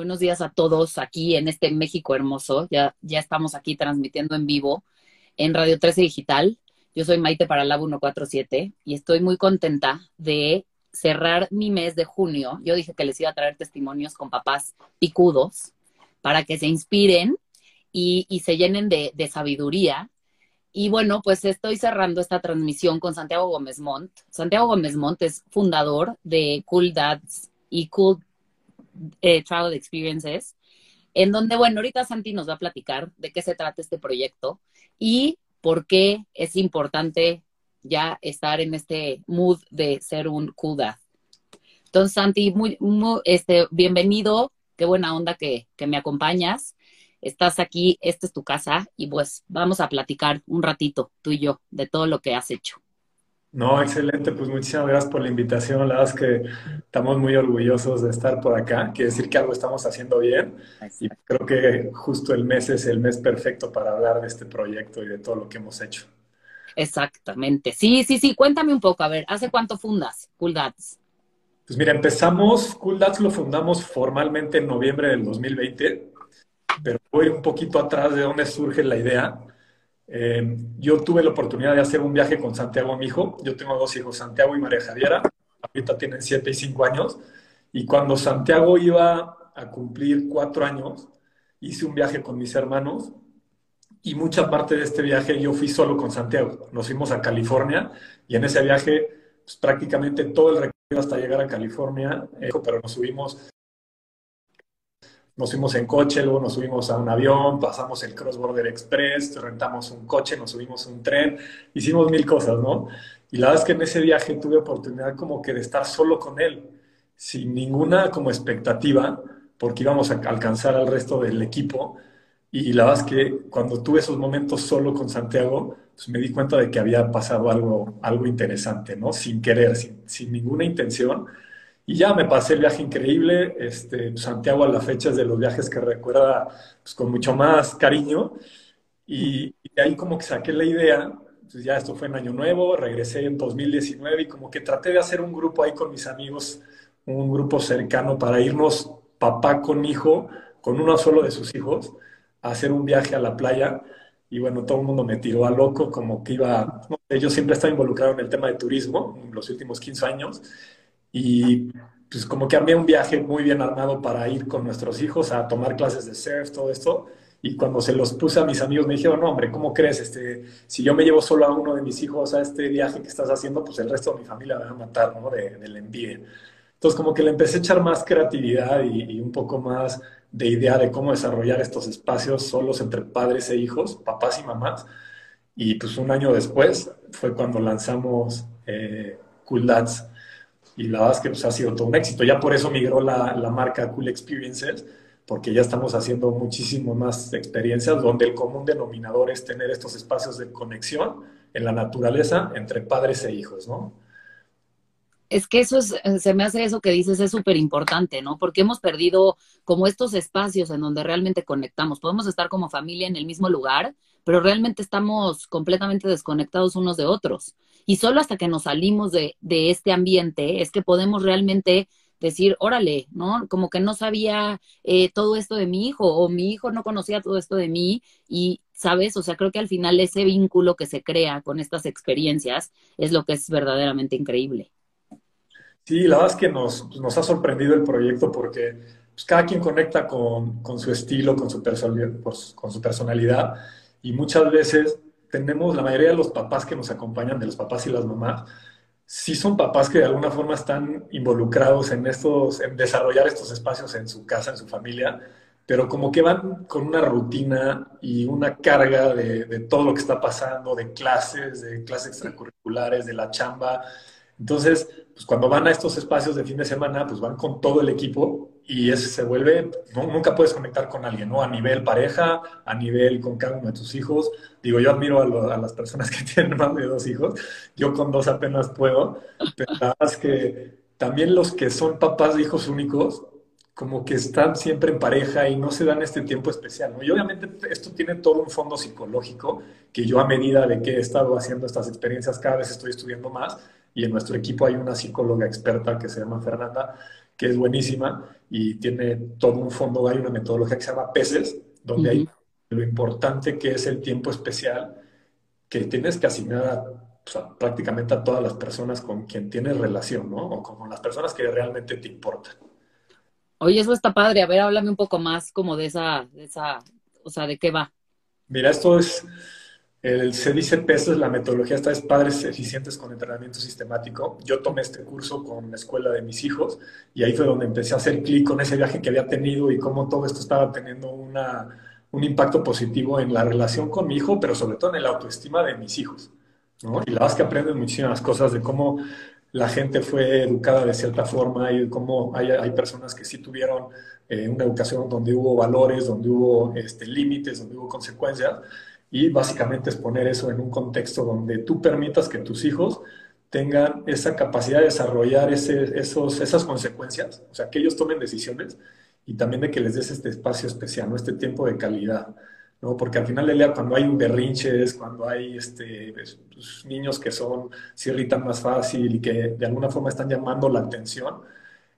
Buenos días a todos aquí en este México hermoso. Ya, estamos aquí transmitiendo en vivo en Radio 13 Digital. Yo soy Maite para Lab 147 y estoy muy contenta de cerrar mi mes de junio. Yo dije que les iba a traer testimonios con papás picudos para que se inspiren y, se llenen de, de sabiduría. Y bueno, pues estoy cerrando esta transmisión con Santiago Gómez Montt. Santiago Gómez Montt es fundador de Cool Dads y Cool eh, Travel Experiences, en donde, bueno, ahorita Santi nos va a platicar de qué se trata este proyecto y por qué es importante ya estar en este mood de ser un dad. Entonces, Santi, muy, muy, este, bienvenido, qué buena onda que, que me acompañas. Estás aquí, esta es tu casa y pues vamos a platicar un ratito, tú y yo, de todo lo que has hecho. No, excelente, pues muchísimas gracias por la invitación. La verdad es que estamos muy orgullosos de estar por acá. Quiere decir que algo estamos haciendo bien y creo que justo el mes es el mes perfecto para hablar de este proyecto y de todo lo que hemos hecho. Exactamente. Sí, sí, sí. Cuéntame un poco. A ver, ¿hace cuánto fundas Cool Dads? Pues mira, empezamos, Cool Dads lo fundamos formalmente en noviembre del 2020, pero voy un poquito atrás de dónde surge la idea. Eh, yo tuve la oportunidad de hacer un viaje con Santiago, mi hijo. Yo tengo dos hijos, Santiago y María Javiera. Ahorita tienen siete y cinco años. Y cuando Santiago iba a cumplir cuatro años, hice un viaje con mis hermanos. Y mucha parte de este viaje yo fui solo con Santiago. Nos fuimos a California y en ese viaje pues, prácticamente todo el recorrido hasta llegar a California, eh, pero nos subimos nos fuimos en coche, luego nos subimos a un avión, pasamos el Cross Border Express, rentamos un coche, nos subimos un tren, hicimos mil cosas, ¿no? Y la verdad es que en ese viaje tuve oportunidad como que de estar solo con él, sin ninguna como expectativa, porque íbamos a alcanzar al resto del equipo. Y la verdad es que cuando tuve esos momentos solo con Santiago, pues me di cuenta de que había pasado algo, algo interesante, ¿no? Sin querer, sin, sin ninguna intención y ya me pasé el viaje increíble. Este, Santiago a la fecha es de los viajes que recuerda pues, con mucho más cariño. Y, de ahí como que saqué la idea. Pues ya esto fue en Año Nuevo, regresé en 2019 y como que traté de hacer un grupo ahí con mis amigos, un grupo cercano para irnos papá con hijo, con uno solo de sus hijos, a hacer un viaje a la playa. Y bueno, todo el mundo me tiró a loco, como que iba, yo siempre estaba involucrado en el tema de turismo en los últimos 15 años y pues como que armé un viaje muy bien armado para ir con nuestros hijos a tomar clases de surf, todo esto. Y cuando se los puse a mis amigos me dijeron, no, hombre, ¿cómo crees? Este, si yo me llevo solo a uno de mis hijos a este viaje que estás haciendo, pues el resto de mi familia me va a matar, ¿no? De, del envíe. Entonces como que le empecé a echar más creatividad y, y, un poco más de idea de cómo desarrollar estos espacios solos entre padres e hijos, papás y mamás. Y pues un año después fue cuando lanzamos eh, Cool Dads y la verdad es que pues, ha sido todo un éxito. Ya por eso migró la, la marca Cool Experiences, porque ya estamos haciendo muchísimo más experiencias donde el común denominador es tener estos espacios de conexión en la naturaleza entre padres e hijos, ¿no? Es que eso es, se me hace eso que dices es súper importante, ¿no? Porque hemos perdido como estos espacios en donde realmente conectamos. Podemos estar como familia en el mismo lugar, pero realmente estamos completamente desconectados unos de otros. Y solo hasta que nos salimos de, de este ambiente es que podemos realmente decir, órale, ¿no? Como que no sabía eh, todo esto de mi hijo o mi hijo no conocía todo esto de mí y, ¿sabes? O sea, creo que al final ese vínculo que se crea con estas experiencias es lo que es verdaderamente increíble. Sí, la verdad es que nos, nos ha sorprendido el proyecto porque pues, cada quien conecta con, con, su estilo, con su, con su personalidad y muchas veces tenemos, la mayoría de los papás que nos acompañan, de los papás y las mamás, sí son papás que de alguna forma están involucrados en estos, en desarrollar estos espacios en su casa, en su familia, pero como que van con una rutina y una carga de, de todo lo que está pasando, de clases, de clases extracurriculares, de la chamba. Entonces, pues cuando van a estos espacios de fin de semana, pues van con todo el equipo y ese se vuelve, nunca puedes conectar con alguien, ¿no? A nivel pareja, a nivel con cada uno de tus hijos. Digo, yo admiro a, las personas que tienen más de dos hijos, yo con dos apenas puedo, pero la es que también los que son papás de hijos únicos, como que están siempre en pareja y no se dan este tiempo especial, ¿no? Y obviamente esto tiene todo un fondo psicológico que yo a medida de que he estado haciendo estas experiencias cada vez estoy estudiando más y en nuestro equipo hay una psicóloga experta que se llama Fernanda, que es buenísima y tiene todo un fondo, hay una metodología que se llama PECES, donde hay lo importante que es el tiempo especial que tienes que asignar prácticamente a todas las personas con quien tienes relación, ¿no? O con las personas que realmente te importan. Oye, eso está padre. A ver, háblame un poco más como de esa, de esa, o sea, ¿de qué va? Mira, esto es, el, se dice PESES, la metodología está es Padres Eficientes con Entrenamiento Sistemático. Yo tomé este curso con la escuela de mis hijos y ahí fue donde empecé a hacer clic con ese viaje que había tenido y cómo todo esto estaba teniendo una, un impacto positivo en la relación con mi hijo, pero sobre todo en la autoestima de mis hijos. ¿no? Y la verdad es que aprendes muchísimas cosas de cómo la gente fue educada de cierta forma y cómo hay, hay personas que sí tuvieron eh, una educación donde hubo valores, donde hubo este, límites, donde hubo consecuencias y básicamente es poner eso en un contexto donde tú permitas que tus hijos tengan esa capacidad de desarrollar ese, esos, esas consecuencias, o sea, que ellos tomen decisiones y también de que les des este espacio especial, ¿no? este tiempo de calidad, ¿no? porque al final del día cuando hay un berrinches, cuando hay este, pues, pues, niños que son, se irritan más fácil y que de alguna forma están llamando la atención,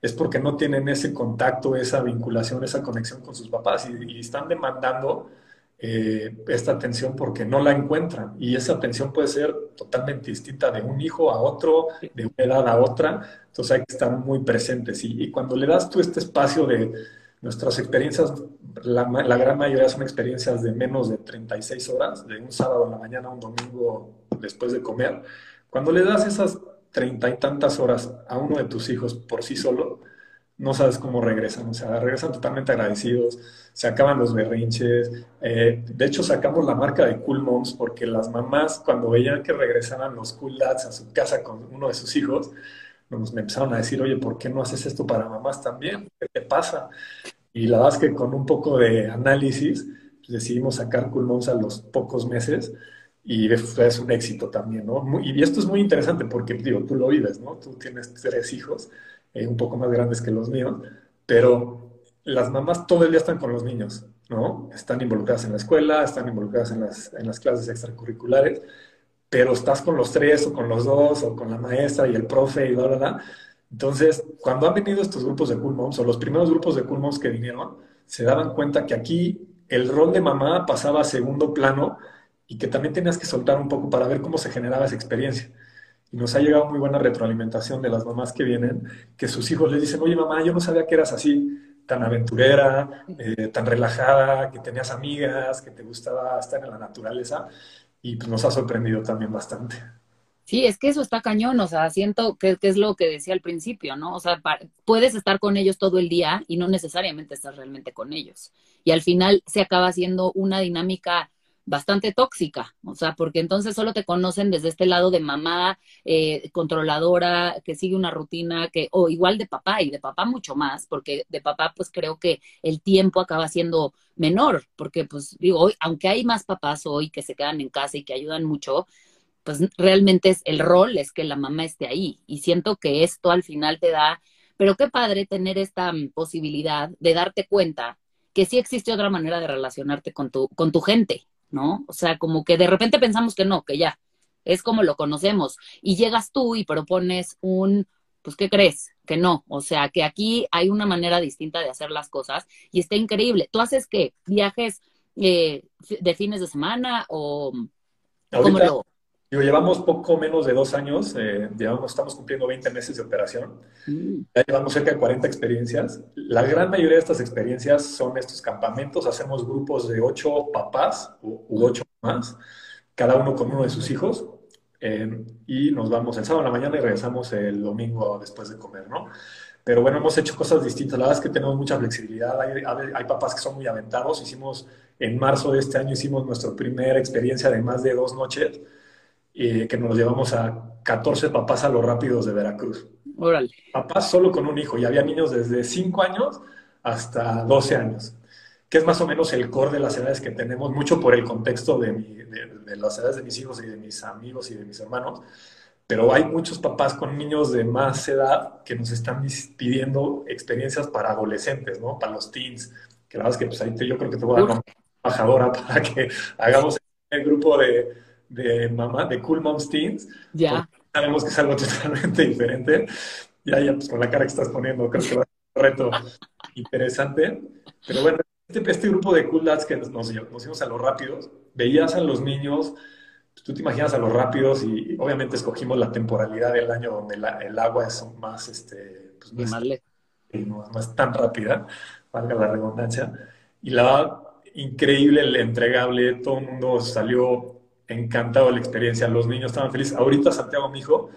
es porque no tienen ese contacto, esa vinculación, esa conexión con sus papás y están demandando eh, esta atención porque no la encuentran. Y esa atención puede ser totalmente distinta de un hijo a otro, de una edad a otra. Entonces hay que estar muy presentes. Y, cuando le das tú este espacio de nuestras experiencias, la, gran mayoría son experiencias de menos de 36 horas, de un sábado en la mañana un domingo después de comer. Cuando le das esas treinta y tantas horas a uno de tus hijos por sí solo, no sabes cómo regresan, o sea, regresan totalmente agradecidos, se acaban los berrinches. Eh, de hecho, sacamos la marca de Cool Moms porque las mamás, cuando veían que regresaban los Cool Dads a su casa con uno de sus hijos, nos empezaron a decir, oye, ¿por qué no haces esto para mamás también? ¿Qué te pasa? Y la verdad es que con un poco de análisis pues, decidimos sacar Cool Moms a los pocos meses y es un éxito también, ¿no? Y esto es muy interesante porque, digo, tú lo vives, ¿no? Tú tienes tres hijos eh, un poco más grandes que los míos, pero las mamás todo el día están con los niños, ¿no? Están involucradas en la escuela, están involucradas en las, en las clases extracurriculares, pero estás con los tres o con los dos o con la maestra y el profe y bla, bla, bla. Entonces, cuando han venido estos grupos de Cool Moms o los primeros grupos de Cool Moms que vinieron, se daban cuenta que aquí el rol de mamá pasaba a segundo plano y que también tenías que soltar un poco para ver cómo se generaba esa experiencia. Y nos ha llegado muy buena retroalimentación de las mamás que vienen, que sus hijos les dicen, oye mamá, yo no sabía que eras así, tan aventurera, eh, tan relajada, que tenías amigas, que te gustaba estar en la naturaleza. Y pues nos ha sorprendido también bastante. Sí, es que eso está cañón, o sea, siento que, es lo que decía al principio, ¿no? O sea, puedes estar con ellos todo el día y no necesariamente estás realmente con ellos. Y al final se acaba siendo una dinámica bastante tóxica, o sea, porque entonces solo te conocen desde este lado de mamá eh, controladora, que sigue una rutina, que, o igual de papá, y de papá mucho más, porque de papá pues creo que el tiempo acaba siendo menor, porque pues digo, hoy, aunque hay más papás hoy que se quedan en casa y que ayudan mucho, pues realmente es el rol es que la mamá esté ahí, y siento que esto al final te da, pero qué padre tener esta mm, posibilidad de darte cuenta que sí existe otra manera de relacionarte con tu, con tu gente, ¿no? O sea, como que de repente pensamos que no, que ya, es como lo conocemos. Y llegas tú y propones un pues, ¿qué crees? Que no. O sea, que aquí hay una manera distinta de hacer las cosas y está increíble. ¿Tú haces qué? ¿Viajes eh, de fines de semana o cómo lo...? Digo, llevamos poco menos de dos años, eh, llevamos, estamos cumpliendo 20 meses de operación. Mm, Ya llevamos cerca de 40 experiencias. La gran mayoría de estas experiencias son estos campamentos. Hacemos grupos de ocho papás u, u ocho más, cada uno con uno de sus hijos. eh, y nos vamos el sábado en la mañana y regresamos el domingo después de comer, ¿no? Pero bueno, hemos hecho cosas distintas. La verdad es que tenemos mucha flexibilidad. Hay, hay- hay papás que son muy aventados. Hicimos, en marzo de este año, hicimos nuestra primera experiencia de más de dos noches, que nos llevamos a 14 papás a los rápidos de Veracruz Órale. papás solo con un hijo y había niños desde 5 años hasta 12 años, que es más o menos el core de las edades que tenemos, mucho por el contexto de, mi- de- de las edades de mis hijos y de mis amigos y de mis hermanos, pero hay muchos papás con niños de más edad que nos están pidiendo experiencias para adolescentes, ¿no? Para los teens, que la verdad es que pues, ahí te- yo creo que te voy a dar una embajadora para que hagamos el grupo de, de mamá, de Cool Moms Teens, Ya. sabemos que es algo totalmente diferente. Ya, ya, pues con la cara que estás poniendo, creo que va a ser un reto interesante. Pero bueno, este, este grupo de cool lads que nos, nos, a los rápidos, veías a los niños, pues, tú te imaginas a los rápidos y, y obviamente escogimos la temporalidad del año donde la- el agua es más, este, pues, le- y no, no es tan rápida, valga la redundancia. Y la increíble, el entregable, todo el mundo salió encantado la experiencia, los niños estaban felices. Ahorita Santiago, mi hijo,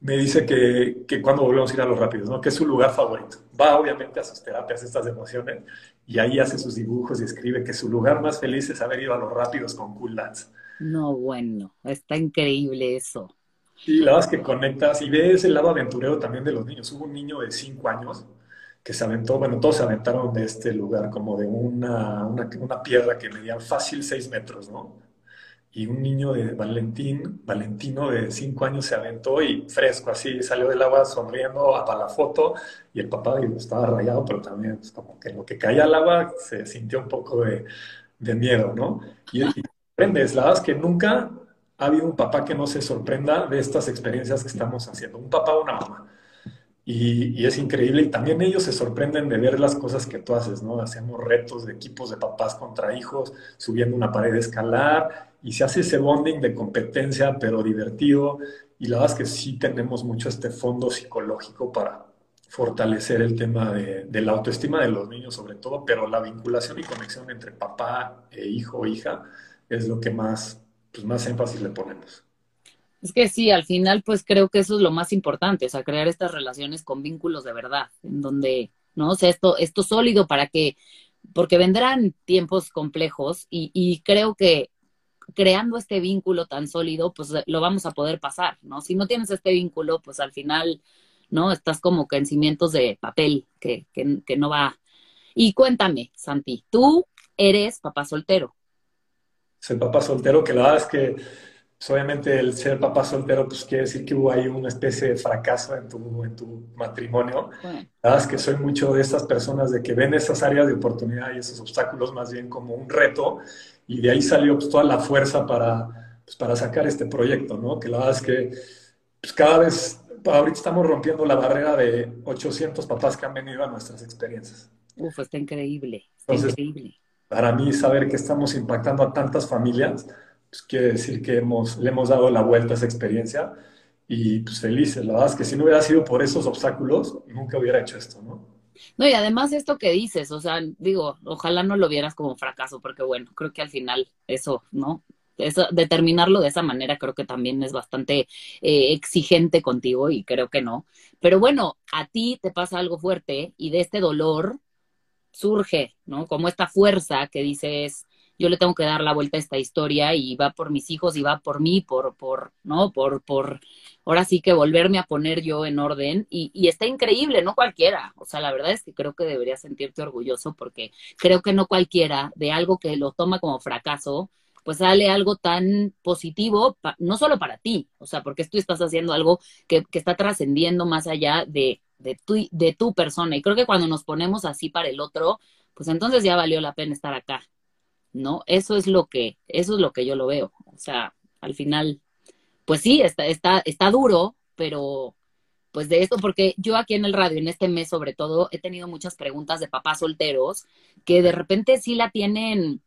me dice que, que cuando volvemos a ir a los rápidos, ¿no? Que es su lugar favorito. Va obviamente a sus terapias, estas emociones, y ahí hace sus dibujos y escribe que su lugar más feliz es haber ido a los rápidos con Cool Lads. No, bueno, está increíble eso. Y la verdad es que conectas y ves el lado aventurero también de los niños. Hubo un niño de 5 años que se aventó, bueno, todos se aventaron de este lugar, como de una, una, una piedra que medía fácil 6 metros, ¿no? Y un niño de Valentín, Valentino de 5 años se aventó y fresco, así, salió del agua sonriendo para la foto y el papá digo, estaba rayado, pero también pues, como que lo que caía al agua se sintió un poco de, de miedo, ¿no? Y, y aprendes, la verdad es que nunca ha habido un papá que no se sorprenda de estas experiencias que estamos haciendo, un papá o una mamá. Y, y es increíble y también ellos se sorprenden de ver las cosas que tú haces, ¿no? Hacemos retos de equipos de papás contra hijos, subiendo una pared de escalar y se hace ese bonding de competencia, pero divertido. Y la verdad es que sí tenemos mucho este fondo psicológico para fortalecer el tema de, la autoestima de los niños sobre todo, pero la vinculación y conexión entre papá e hijo o hija es lo que más, pues más énfasis le ponemos. Es que sí, al final, pues creo que eso es lo más importante, o sea, crear estas relaciones con vínculos de verdad, en donde, ¿no? O sea, esto, esto sólido para que, porque vendrán tiempos complejos y creo que creando este vínculo tan sólido, pues lo vamos a poder pasar, ¿no? Si no tienes este vínculo, pues al final, ¿no? Estás como que en cimientos de papel, que, que, que no va. Y cuéntame, Santi, tú eres papá soltero. Soy papá soltero, que la verdad es que pues, obviamente el ser papá soltero pues quiere decir que hubo ahí una especie de fracaso en tu, en tu matrimonio. Bueno, La verdad es que soy mucho de estas personas de que ven esas áreas de oportunidad y esos obstáculos más bien como un reto y de ahí salió pues, toda la fuerza para, pues, para sacar este proyecto, ¿no? Que la verdad es que pues, cada vez, ahorita estamos rompiendo la barrera de 800 papás que han venido a nuestras experiencias. uf, está increíble, está Entonces, increíble. Para mí saber que estamos impactando a tantas familias, pues quiere decir que hemos, le hemos dado la vuelta a esa experiencia y pues felices. La verdad es que si no hubiera sido por esos obstáculos, nunca hubiera hecho esto, ¿no? No, y además esto que dices, o sea, digo, ojalá no lo vieras como fracaso, porque bueno, creo que al final eso, ¿no? Eso, determinarlo de esa manera creo que también es bastante eh, exigente contigo y creo que no. Pero bueno, a ti te pasa algo fuerte y de este dolor surge, ¿no? Como esta fuerza que dices, yo le tengo que dar la vuelta a esta historia y va por mis hijos y va por mí, por, por, ¿no? Por, por, ahora sí que volverme a poner yo en orden y, y está increíble, no cualquiera. O sea, la verdad es que creo que deberías sentirte orgulloso porque creo que no cualquiera de algo que lo toma como fracaso, pues sale algo tan positivo, no solo para ti, o sea, porque tú estás haciendo algo que, que está trascendiendo más allá de, de, tu, de tu persona. Y creo que cuando nos ponemos así para el otro, pues entonces ya valió la pena estar acá, ¿no? Eso es lo que, eso es lo que yo lo veo. O sea, al final, pues sí, está, está, está duro, pero pues de esto, porque yo aquí en el radio, en este mes sobre todo, he tenido muchas preguntas de papás solteros que de repente sí la tienen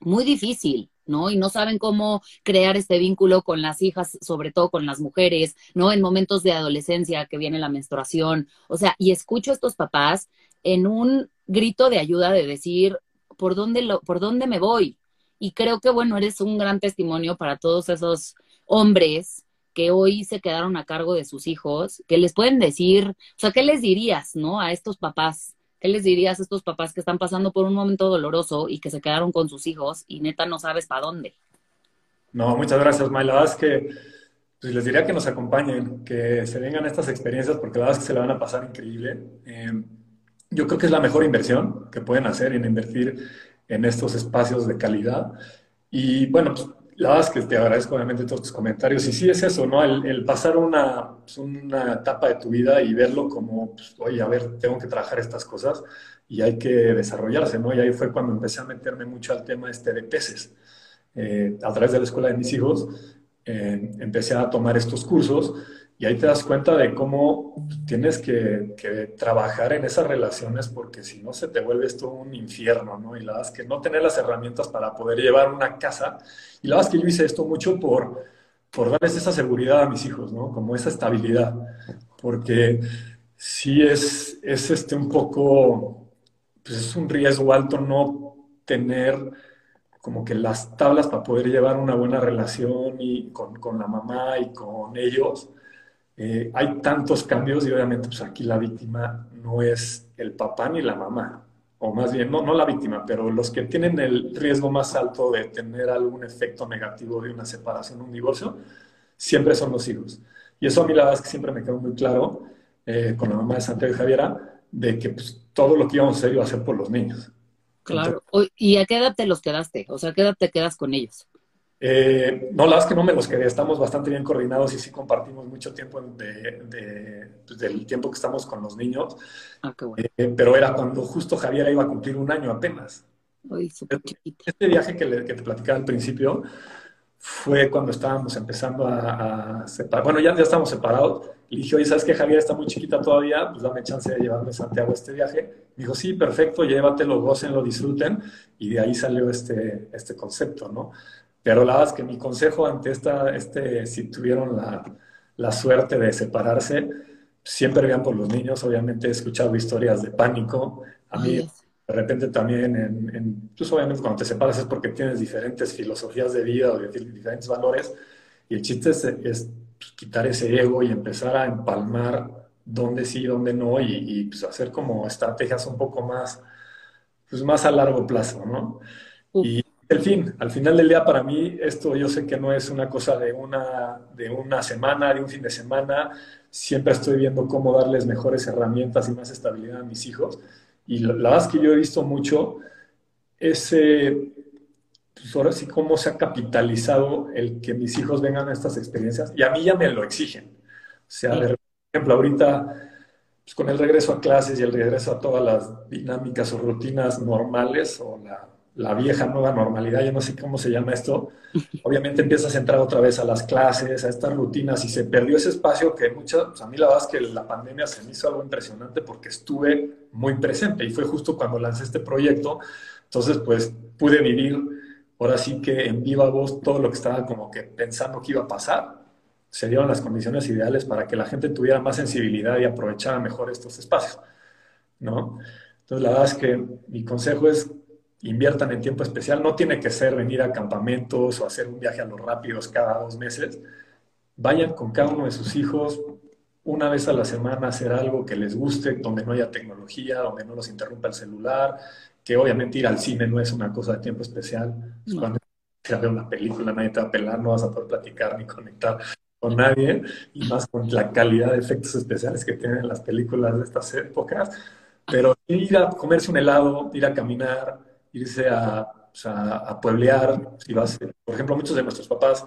muy difícil, ¿no? Y no saben cómo crear este vínculo con las hijas, sobre todo con las mujeres, ¿no? En momentos de adolescencia que viene la menstruación. O sea, y escucho a estos papás en un grito de ayuda de decir, ¿por dónde, lo, por dónde me voy? Y creo que, bueno, eres un gran testimonio para todos esos hombres que hoy se quedaron a cargo de sus hijos, que les pueden decir, o sea, ¿qué les dirías, no? A estos papás, ¿qué les dirías a estos papás que están pasando por un momento doloroso y que se quedaron con sus hijos y neta no sabes para dónde? No, muchas gracias, May. La verdad es que pues, les diría que nos acompañen, que se vengan estas experiencias porque la verdad es que se le van a pasar increíble. Eh, yo creo que es la mejor inversión que pueden hacer en invertir en estos espacios de calidad. Y bueno, pues, la verdad es que te agradezco obviamente todos tus comentarios. Y sí es eso, ¿no? El, pasar una, pues, una, etapa de tu vida y verlo como, pues, oye, a ver, tengo que trabajar estas cosas y hay que desarrollarse, ¿no? Y ahí fue cuando empecé a meterme mucho al tema este de peces. Eh, a través de la escuela de mis hijos, eh, empecé a tomar estos cursos y ahí te das cuenta de cómo tienes que, trabajar en esas relaciones porque si no se te vuelve esto un infierno, ¿no? Y la verdad es que no tener las herramientas para poder llevar una casa. Y la verdad es que yo hice esto mucho por, por darles esa seguridad a mis hijos, ¿no? Como esa estabilidad. Porque sí es, es este un poco, pues es un riesgo alto no tener como que las tablas para poder llevar una buena relación y con, con la mamá y con ellos eh, hay tantos cambios y obviamente pues aquí la víctima no es el papá ni la mamá, o más bien, no, no la víctima, pero los que tienen el riesgo más alto de tener algún efecto negativo de una separación, un divorcio, siempre son los hijos. Y eso a mí la verdad es que siempre me quedó muy claro eh, con la mamá de Santiago y Javiera, de que pues, todo lo que íbamos a hacer iba a ser por los niños. Claro. ¿Y a qué edad te los quedaste? O sea, ¿a qué edad te quedas con ellos? Eh, no, la verdad es que no me los quedé, estamos bastante bien coordinados y sí compartimos mucho tiempo de, pues, del tiempo que estamos con los niños. Ah, qué bueno. Eh, pero era cuando justo Javier iba a cumplir un año apenas. este viaje que, que, te platicaba al principio fue cuando estábamos empezando a, separar. Bueno, ya, ya estábamos separados. Y dije, oye, ¿sabes que Javier está muy chiquita todavía? Pues dame chance de llevarme a Santiago a este viaje. Me dijo, sí, perfecto, llévatelo, lo disfruten. Y de ahí salió este, este concepto, ¿no? Pero la verdad es que mi consejo ante esta, este, si tuvieron la, la suerte de separarse, siempre vean por los niños. Obviamente he escuchado historias de pánico. A mí, de repente también, en, en, pues obviamente cuando te separas es porque tienes diferentes filosofías de vida o diferentes valores. Y el chiste es, es quitar ese ego y empezar a empalmar dónde sí, dónde no, y, y pues, hacer como estrategias un poco más, pues más a largo plazo, ¿no? Y el fin, al final del día para mí esto yo sé que no es una cosa de una, de una semana, de un fin de semana, siempre estoy viendo cómo darles mejores herramientas y más estabilidad a mis hijos. Y la, verdad es que yo he visto mucho ese, pues ahora sí, cómo se ha capitalizado el que mis hijos vengan a estas experiencias y a mí ya me lo exigen. O sea, por ejemplo, ahorita pues con el regreso a clases y el regreso a todas las dinámicas o rutinas normales o la la vieja nueva normalidad, yo no sé cómo se llama esto, obviamente empiezas a entrar otra vez a las clases, a estas rutinas y se perdió ese espacio que muchas, pues a mí la verdad es que la pandemia se me hizo algo impresionante porque estuve muy presente y fue justo cuando lancé este proyecto, entonces pues pude vivir ahora sí que en viva voz todo lo que estaba como que pensando que iba a pasar, se dieron las condiciones ideales para que la gente tuviera más sensibilidad y aprovechara mejor estos espacios, ¿no? Entonces la verdad es que mi consejo es inviertan en tiempo especial. No tiene que ser venir a campamentos o hacer un viaje a los rápidos cada dos meses. Vayan con cada uno de sus hijos una vez a la semana a hacer algo que les guste, donde no haya tecnología, donde no los interrumpa el celular, que obviamente ir al cine no es una cosa de tiempo especial. Cuando se ve una película, nadie te va a pelar, no vas a poder platicar ni conectar con nadie, y más con la calidad de efectos especiales que tienen las películas de estas épocas. Pero ir a comerse un helado, ir a caminar, irse a, a, pueblear, si vas, por ejemplo, muchos de nuestros papás,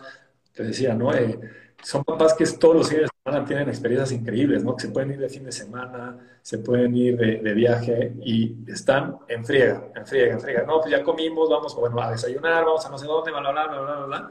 te decía, ¿no? Eh, son papás que todos los días de semana tienen experiencias increíbles, ¿no? Que se pueden ir de fin de semana, se pueden ir de, viaje y están en friega, en friega, en friega. No, pues ya comimos, vamos, bueno, a desayunar, vamos a no sé dónde, bla, bla, bla, bla, bla, bla,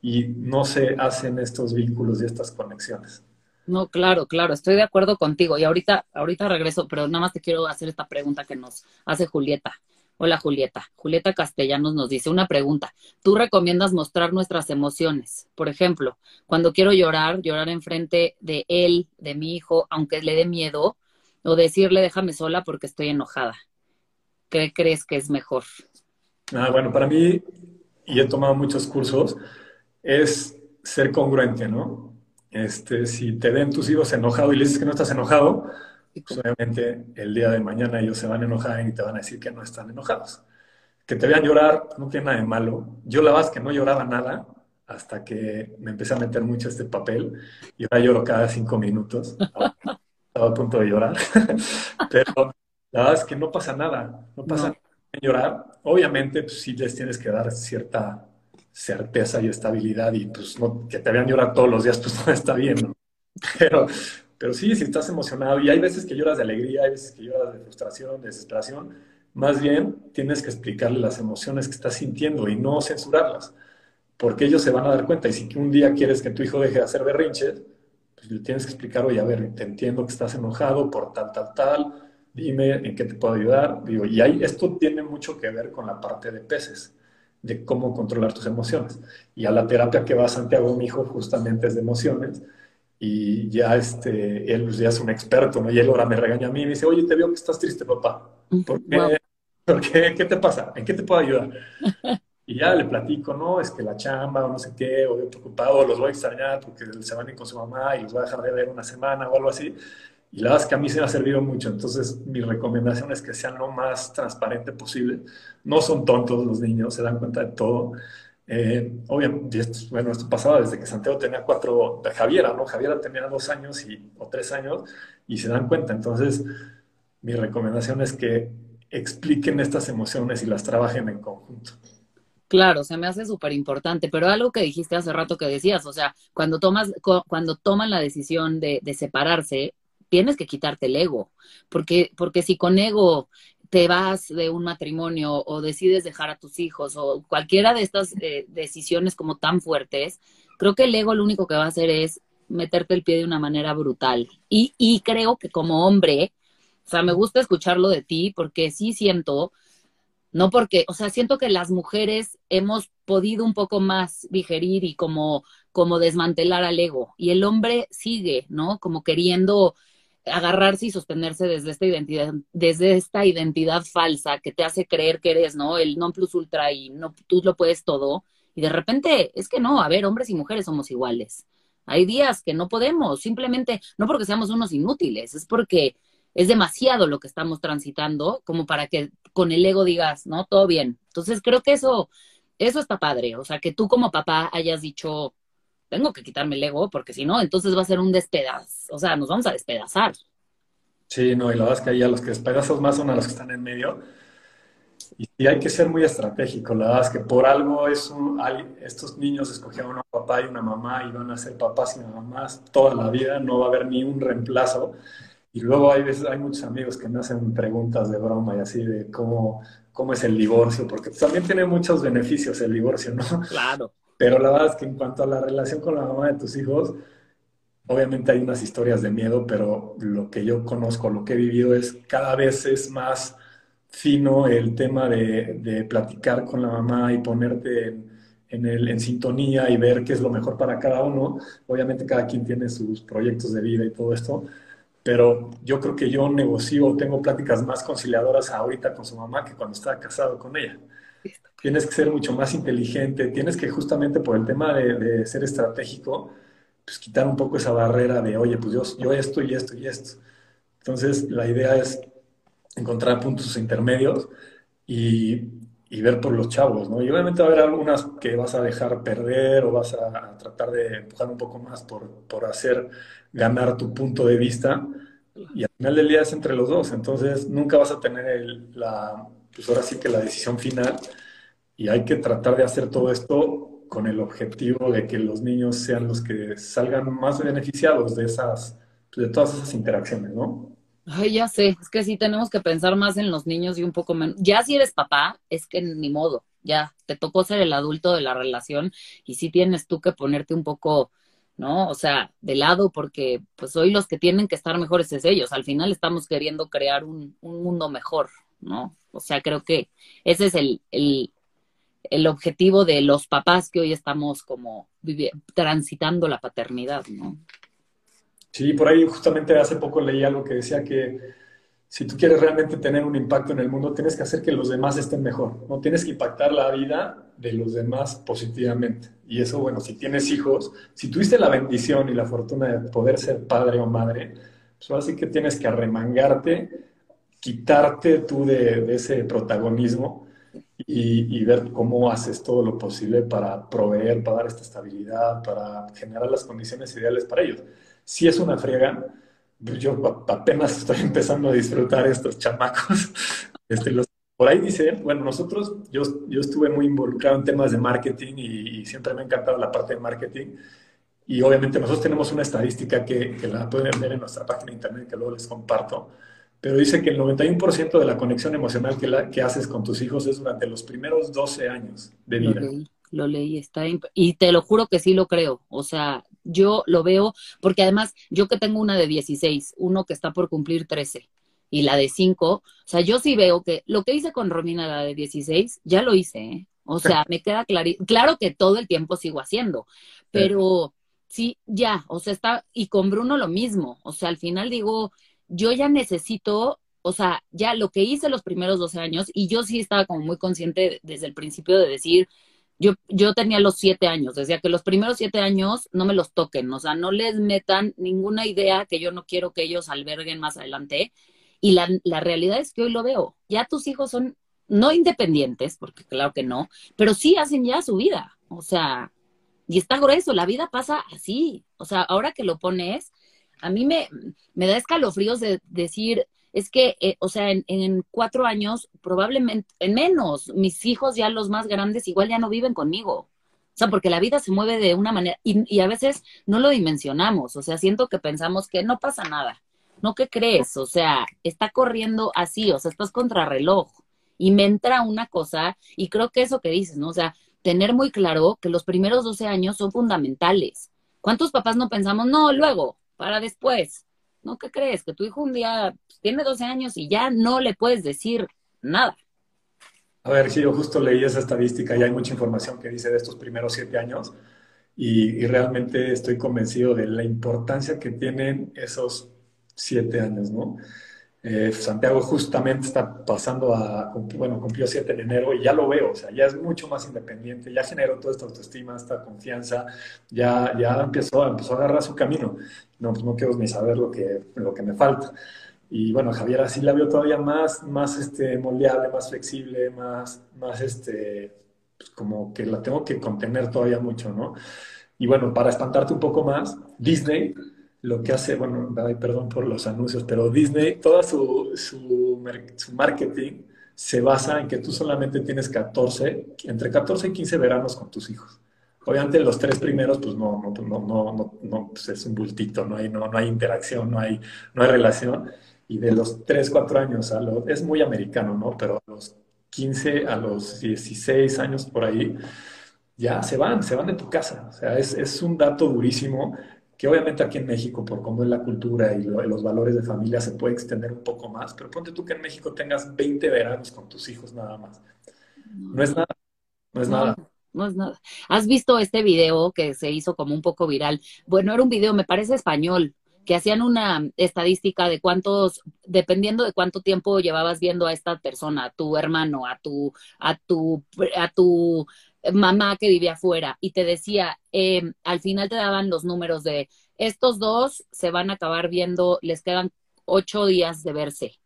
y no se hacen estos vínculos y estas conexiones. No, claro, claro, estoy de acuerdo contigo. Y ahorita, ahorita regreso, pero nada más te quiero hacer esta pregunta que nos hace Julieta. Hola Julieta. Julieta Castellanos nos dice una pregunta. ¿Tú recomiendas mostrar nuestras emociones? Por ejemplo, cuando quiero llorar, llorar enfrente de él, de mi hijo, aunque le dé miedo, o decirle déjame sola porque estoy enojada. ¿Qué crees que es mejor? Ah, bueno, para mí, y he tomado muchos cursos, es ser congruente, ¿no? Este, si te ven tus hijos enojado y le dices que no estás enojado, pues obviamente el día de mañana ellos se van a enojar y te van a decir que no están enojados. Que te vean llorar no tiene nada de malo. Yo la verdad es que no lloraba nada hasta que me empecé a meter mucho este papel y ahora lloro cada cinco minutos. Estaba a punto de llorar. Pero la verdad es que no pasa nada. No pasa nada en llorar. Obviamente, pues sí les tienes que dar cierta certeza y estabilidad y pues no, que te vean llorar todos los días, pues no está bien, ¿no? Pero, pero sí, si estás emocionado, y hay veces que lloras de alegría, hay veces que lloras de frustración, de desesperación, más bien tienes que explicarle las emociones que estás sintiendo y no censurarlas, porque ellos se van a dar cuenta. Y si un día quieres que tu hijo deje de hacer berrinches, pues le tienes que explicar, oye, a ver, te entiendo que estás enojado por tal, tal, tal, dime en qué te puedo ayudar. Digo, y esto tiene mucho que ver con la parte de peces, de cómo controlar tus emociones. Y a la terapia que va Santiago, mi hijo, justamente es de emociones y ya este, él ya es un experto, ¿no? Y él ahora me regaña a mí y me dice, oye, te veo que estás triste, papá. ¿Por qué? ¿Por qué? ¿Qué te pasa? ¿En qué te puedo ayudar? Y ya le platico, no, es que la chamba o no sé qué, o yo preocupado, o los voy a extrañar porque se van a ir con su mamá y los voy a dejar de ver una semana o algo así. Y la verdad es que a mí se me ha servido mucho. Entonces, mi recomendación es que sean lo más transparente posible. No son tontos los niños, se dan cuenta de todo. Eh, obviamente, bueno, esto pasaba desde que Santiago tenía cuatro, Javiera, ¿no? Javiera tenía dos años y, o tres años y se dan cuenta. Entonces, mi recomendación es que expliquen estas emociones y las trabajen en conjunto. Claro, se me hace súper importante, pero algo que dijiste hace rato que decías, o sea, cuando tomas, cuando toman la decisión de, de separarse, tienes que quitarte el ego, porque, porque si con ego te vas de un matrimonio o decides dejar a tus hijos o cualquiera de estas eh, decisiones como tan fuertes, creo que el ego lo único que va a hacer es meterte el pie de una manera brutal. Y, y creo que como hombre, o sea, me gusta escucharlo de ti porque sí siento, no porque, o sea, siento que las mujeres hemos podido un poco más digerir y como, como desmantelar al ego. Y el hombre sigue, ¿no? Como queriendo agarrarse y sostenerse desde esta identidad, desde esta identidad falsa que te hace creer que eres, ¿no? El non plus ultra y no, tú lo puedes todo. Y de repente, es que no, a ver, hombres y mujeres somos iguales. Hay días que no podemos, simplemente, no porque seamos unos inútiles, es porque es demasiado lo que estamos transitando como para que con el ego digas, no, todo bien. Entonces creo que eso, eso está padre. O sea, que tú como papá hayas dicho, tengo que quitarme el ego, porque si no, entonces va a ser un despedaz. O sea, nos vamos a despedazar. Sí, no, y la verdad es que ahí a los que despedazas más son a los que están en medio. Y, hay que ser muy estratégico. La verdad es que por algo es un, estos niños escogieron un papá y una mamá y van a ser papás y mamás toda la vida. No va a haber ni un reemplazo. Y luego hay veces, hay muchos amigos que me hacen preguntas de broma y así de cómo, cómo es el divorcio, porque también tiene muchos beneficios el divorcio, ¿no? Claro. Pero la verdad es que en cuanto a la relación con la mamá de tus hijos, obviamente hay unas historias de miedo, pero lo que yo conozco, lo que he vivido es cada vez es más fino el tema de, platicar con la mamá y ponerte en, el, en sintonía y ver qué es lo mejor para cada uno. Obviamente cada quien tiene sus proyectos de vida y todo esto, pero yo creo que yo negocio, tengo pláticas más conciliadoras ahorita con su mamá que cuando estaba casado con ella tienes que ser mucho más inteligente, tienes que justamente por el tema de, ser estratégico, pues quitar un poco esa barrera de, oye, pues yo, yo esto y esto y esto. Entonces, la idea es encontrar puntos intermedios y, y, ver por los chavos, ¿no? Y obviamente va a haber algunas que vas a dejar perder o vas a, tratar de empujar un poco más por, por hacer ganar tu punto de vista y al final del día es entre los dos, entonces nunca vas a tener el, la, pues ahora sí que la decisión final y hay que tratar de hacer todo esto con el objetivo de que los niños sean los que salgan más beneficiados de esas, de todas esas interacciones, ¿no? Ay, ya sé, es que sí tenemos que pensar más en los niños y un poco menos. Ya si eres papá, es que ni modo, ya te tocó ser el adulto de la relación y sí tienes tú que ponerte un poco ¿no? O sea, de lado porque pues hoy los que tienen que estar mejores es ellos. Al final estamos queriendo crear un, un mundo mejor, ¿no? O sea, creo que ese es el, el, el objetivo de los papás que hoy estamos como transitando la paternidad, ¿no? Sí, por ahí justamente hace poco leí algo que decía que si tú quieres realmente tener un impacto en el mundo, tienes que hacer que los demás estén mejor, ¿no? Tienes que impactar la vida de los demás positivamente. Y eso, bueno, si tienes hijos, si tuviste la bendición y la fortuna de poder ser padre o madre, pues ahora sí que tienes que arremangarte, quitarte tú de, ese protagonismo y, ver cómo haces todo lo posible para proveer, para dar esta estabilidad, para generar las condiciones ideales para ellos. Si es una friega, pues yo apenas estoy empezando a disfrutar estos chamacos. Este, por ahí dice, bueno, nosotros, yo, yo estuve muy involucrado en temas de marketing y, siempre me ha encantado la parte de marketing. Y obviamente nosotros tenemos una estadística que, que, la pueden ver en nuestra página de internet, que luego les comparto, pero dice que el 91% de la conexión emocional que, la, que haces con tus hijos es durante los primeros 12 años de vida. Lo leí, lo leí está y te lo juro que sí lo creo. O sea, yo lo veo, porque además yo que tengo una de 16, uno que está por cumplir 13 y la de 5, o sea, yo sí veo que lo que hice con Romina, la de 16, ya lo hice, ¿eh? O sea, me queda claro, claro que todo el tiempo sigo haciendo, pero sí, ya, o sea, está, y con Bruno lo mismo, o sea, al final digo, yo ya necesito, o sea, ya lo que hice los primeros 12 años, y yo sí estaba como muy consciente desde el principio de decir, yo, yo tenía los siete años, decía que los primeros siete años no me los toquen, o sea, no les metan ninguna idea que yo no quiero que ellos alberguen más adelante. Y la, la realidad es que hoy lo veo, ya tus hijos son no independientes, porque claro que no, pero sí hacen ya su vida, o sea, y está grueso, la vida pasa así, o sea, ahora que lo pones, a mí me, me da escalofríos de decir, es que, eh, o sea, en, cuatro años, probablemente, en menos, mis hijos ya los más grandes igual ya no viven conmigo. O sea, porque la vida se mueve de una manera y, y, a veces no lo dimensionamos. O sea, siento que pensamos que no pasa nada. ¿No qué crees? O sea, está corriendo así, o sea, estás contra reloj. Y me entra una cosa, y creo que eso que dices, ¿no? O sea, tener muy claro que los primeros 12 años son fundamentales. ¿Cuántos papás no pensamos, no, luego, para después? ¿no? ¿Qué crees? Que tu hijo un día tiene 12 años y ya no le puedes decir nada. A ver, sí, yo justo leí esa estadística y hay mucha información que dice de estos primeros siete años y, y realmente estoy convencido de la importancia que tienen esos siete años, ¿no? Eh, Santiago justamente está pasando a, bueno, cumplió siete en enero y ya lo veo, o sea, ya es mucho más independiente, ya generó toda esta autoestima, esta confianza, ya, ya empezó, empezó a agarrar su camino. No, pues no quiero ni saber lo que, lo que me falta. Y bueno, Javier así la veo todavía más, más este, moldeable, más flexible, más, más este, pues como que la tengo que contener todavía mucho, ¿no? Y bueno, para espantarte un poco más, Disney lo que hace, bueno, perdón por los anuncios, pero Disney, toda su, su, marketing se basa en que tú solamente tienes 14, entre 14 y 15 veranos con tus hijos. Obviamente los tres primeros, pues no, no, no, no, no pues es un bultito, no hay, no, no hay interacción, no hay, no hay relación. Y de los 3, 4 años a los, es muy americano, ¿no? Pero a los 15, a los 16 años por ahí, ya se van, se van de tu casa. O sea, es, es un dato durísimo que obviamente aquí en México, por cómo es la cultura y los valores de familia, se puede extender un poco más, pero ponte tú que en México tengas 20 veranos con tus hijos nada más. No es nada, no es nada. No es nada. ¿Has visto este video que se hizo como un poco viral? Bueno, era un video, me parece español, que hacían una estadística de cuántos, dependiendo de cuánto tiempo llevabas viendo a esta persona, a tu hermano, a tu, a tu, a tu mamá que vivía afuera y te decía, eh, al final te daban los números de estos dos se van a acabar viendo, les quedan ocho días de verse.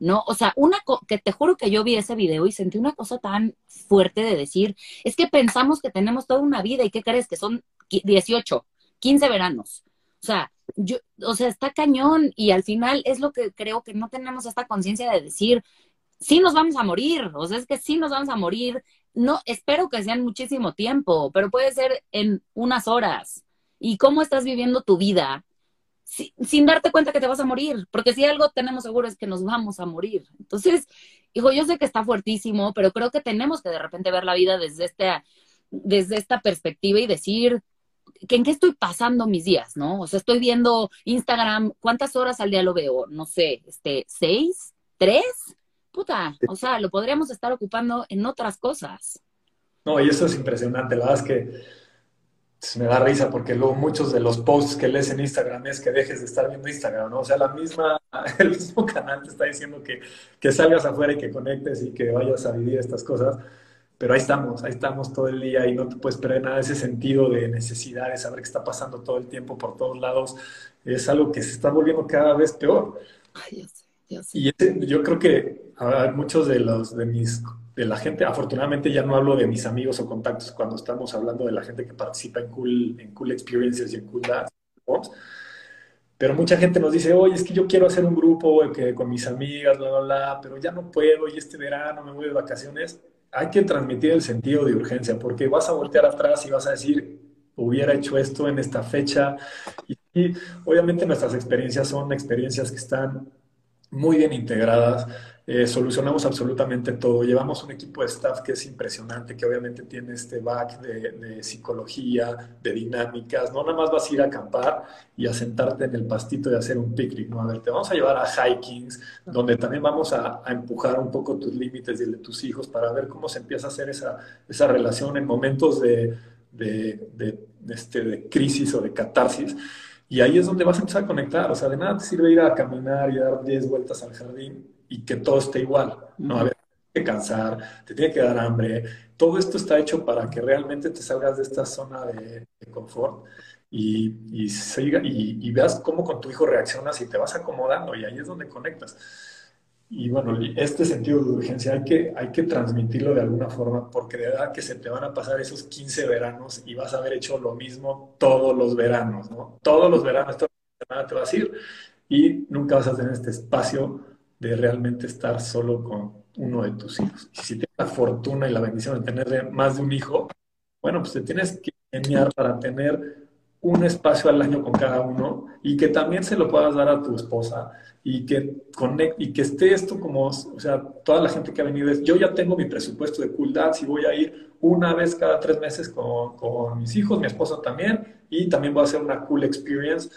¿No? O sea, una que te juro que yo vi ese video y sentí una cosa tan fuerte de decir, es que pensamos que tenemos toda una vida y ¿qué crees? Que son 18, 15 veranos. O sea, yo, o sea, está cañón y al final es lo que creo que no tenemos esta conciencia de decir, sí nos vamos a morir, o sea, es que sí nos vamos a morir no, espero que sean muchísimo tiempo, pero puede ser en unas horas. ¿Y cómo estás viviendo tu vida sin darte cuenta que te vas a morir? Porque si algo tenemos seguro es que nos vamos a morir. Entonces, hijo, yo sé que está fuertísimo, pero creo que tenemos que de repente ver la vida desde esta, desde esta perspectiva y decir, que en qué estoy pasando mis días, ¿no? O sea, estoy viendo Instagram, ¿cuántas horas al día lo veo? No sé, este, ¿seis? ¿Tres? Puta, o sea, lo podríamos estar ocupando en otras cosas. No, y eso es impresionante, la verdad es que me da risa porque luego muchos de los posts que lees en Instagram es que dejes de estar viendo Instagram, ¿no? O sea, la misma, el mismo canal te está diciendo que, que salgas afuera y que conectes y que vayas a vivir estas cosas, pero ahí estamos, ahí estamos todo el día y no te puedes perder nada ese sentido de necesidad, de saber qué está pasando todo el tiempo por todos lados, es algo que se está volviendo cada vez peor. Ay, yo sé, Y ese- yo creo que a muchos de los de mis de la gente, afortunadamente ya no hablo de mis amigos o contactos cuando estamos hablando de la gente que participa en Cool, en cool Experiences y en Cool Dance. Pero mucha gente nos dice, oye, es que yo quiero hacer un grupo que, con mis amigas, bla, bla, bla, pero ya no puedo y este verano me voy de vacaciones. Hay que transmitir el sentido de urgencia porque vas a voltear atrás y vas a decir, hubiera hecho esto en esta fecha. Y, y obviamente nuestras experiencias son experiencias que están muy bien integradas, eh, solucionamos absolutamente todo, llevamos un equipo de staff que es impresionante, que obviamente tiene este back de, de psicología, de dinámicas, no nada más vas a ir a acampar y a sentarte en el pastito y hacer un picnic, ¿no? A ver, te vamos a llevar a hikings, donde también vamos a, a empujar un poco tus límites y el de tus hijos para ver cómo se empieza a hacer esa, esa relación en momentos de, de, de, este, de crisis o de catarsis. Y ahí es donde vas a empezar a conectar. O sea, de nada te sirve ir a caminar y dar 10 vueltas al jardín y que todo esté igual. No, a ver, te tiene que cansar, te tiene que dar hambre. Todo esto está hecho para que realmente te salgas de esta zona de, de confort y, y, siga, y, y veas cómo con tu hijo reaccionas y te vas acomodando y ahí es donde conectas. Y bueno, este sentido de urgencia hay que, hay que transmitirlo de alguna forma porque de verdad que se te van a pasar esos 15 veranos y vas a haber hecho lo mismo todos los veranos, ¿no? Todos los veranos, toda la semana te vas a ir y nunca vas a tener este espacio de realmente estar solo con uno de tus hijos. Y si tienes la fortuna y la bendición de tener más de un hijo, bueno, pues te tienes que enseñar para tener un espacio al año con cada uno y que también se lo puedas dar a tu esposa y que, conect, y que esté esto como, o sea, toda la gente que ha venido es, yo ya tengo mi presupuesto de Cool Dance y voy a ir una vez cada tres meses con, con mis hijos, mi esposa también, y también voy a hacer una Cool Experience,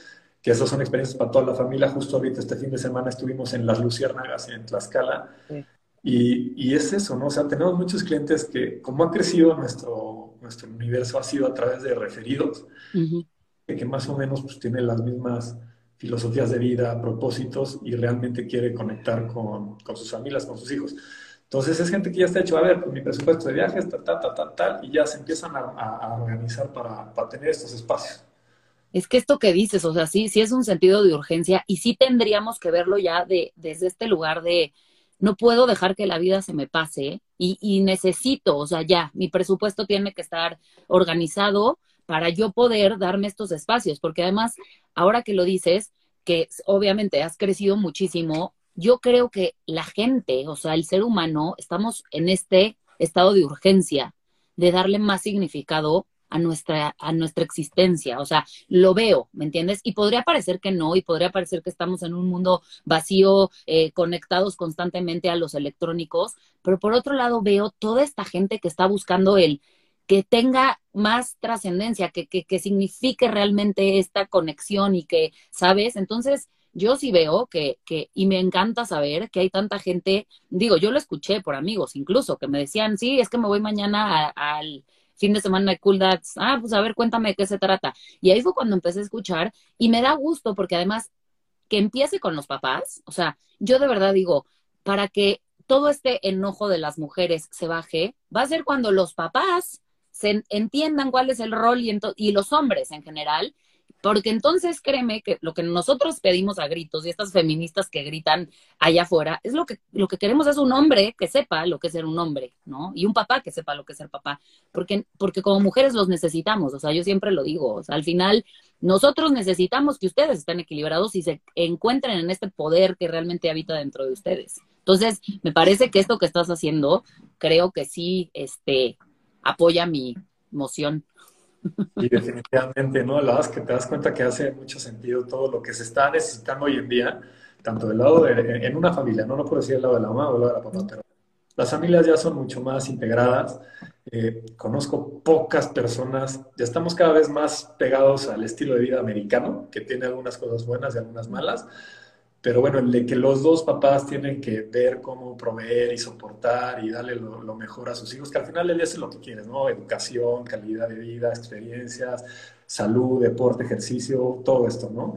que esas son experiencias para toda la familia. Justo ahorita este fin de semana estuvimos en Las Luciérnagas, en Tlaxcala, Sí. y, y es eso, ¿no? O sea, tenemos muchos clientes que, como ha crecido nuestro, nuestro universo, ha sido a través de referidos, Ujú. que más o menos pues, tiene las mismas filosofías de vida, propósitos y realmente quiere conectar con, con sus familias, con sus hijos. Entonces es gente que ya está hecho, a ver, pues, mi presupuesto de viajes, tal, tal, tal, tal, tal, y ya se empiezan a, a- a organizar para, para tener estos espacios. Es que esto que dices, o sea, sí, sí es un sentido de urgencia y sí tendríamos que verlo ya de, desde este lugar de no puedo dejar que la vida se me pase y, y necesito, o sea, ya, mi presupuesto tiene que estar organizado para yo poder darme estos espacios, porque además, ahora que lo dices, que obviamente has crecido muchísimo, yo creo que la gente, o sea, el ser humano, estamos en este estado de urgencia, de darle más significado a nuestra, a nuestra existencia. O sea, lo veo, ¿me entiendes? Y podría parecer que no, y podría parecer que estamos en un mundo vacío, eh, conectados constantemente a los electrónicos, pero por otro lado veo toda esta gente que está buscando el que tenga más trascendencia, que, que, que signifique realmente esta conexión y que, ¿sabes? Entonces, yo sí veo que, que, y me encanta saber que hay tanta gente, digo, yo lo escuché por amigos incluso, que me decían, sí, es que me voy mañana al fin de semana de Cool Dads, ah, pues a ver, cuéntame de qué se trata. Y ahí fue cuando empecé a escuchar y me da gusto porque además que empiece con los papás, o sea, yo de verdad digo, para que todo este enojo de las mujeres se baje, va a ser cuando los papás se en- entiendan cuál es el rol y, y los hombres en general, porque entonces créeme que lo que nosotros pedimos a gritos y estas feministas que gritan allá afuera, es lo que, lo que queremos es un hombre que sepa lo que es ser un hombre, ¿no? Y un papá que sepa lo que es ser papá, porque, porque como mujeres los necesitamos, o sea, yo siempre lo digo, o sea, al final nosotros necesitamos que ustedes estén equilibrados y se encuentren en este poder que realmente habita dentro de ustedes. Entonces, me parece que esto que estás haciendo, creo que sí, este, apoya mi moción. Y definitivamente, ¿no? La verdad es que te das cuenta que hace mucho sentido todo lo que se está necesitando hoy en día, tanto del lado de, en una familia, no, no puedo decir el lado de la mamá o el lado de la papá, pero del las familias ya son mucho más integradas. Eh, conozco pocas personas, ya estamos cada vez más pegados al estilo de vida americano, que tiene algunas cosas buenas y algunas malas, pero bueno, el de que los dos papás tienen que ver cómo proveer y soportar y darle lo, mejor a sus hijos, que al final del día es lo que quieren, ¿no? Educación, calidad de vida, experiencias, salud, deporte, ejercicio, todo esto, ¿no?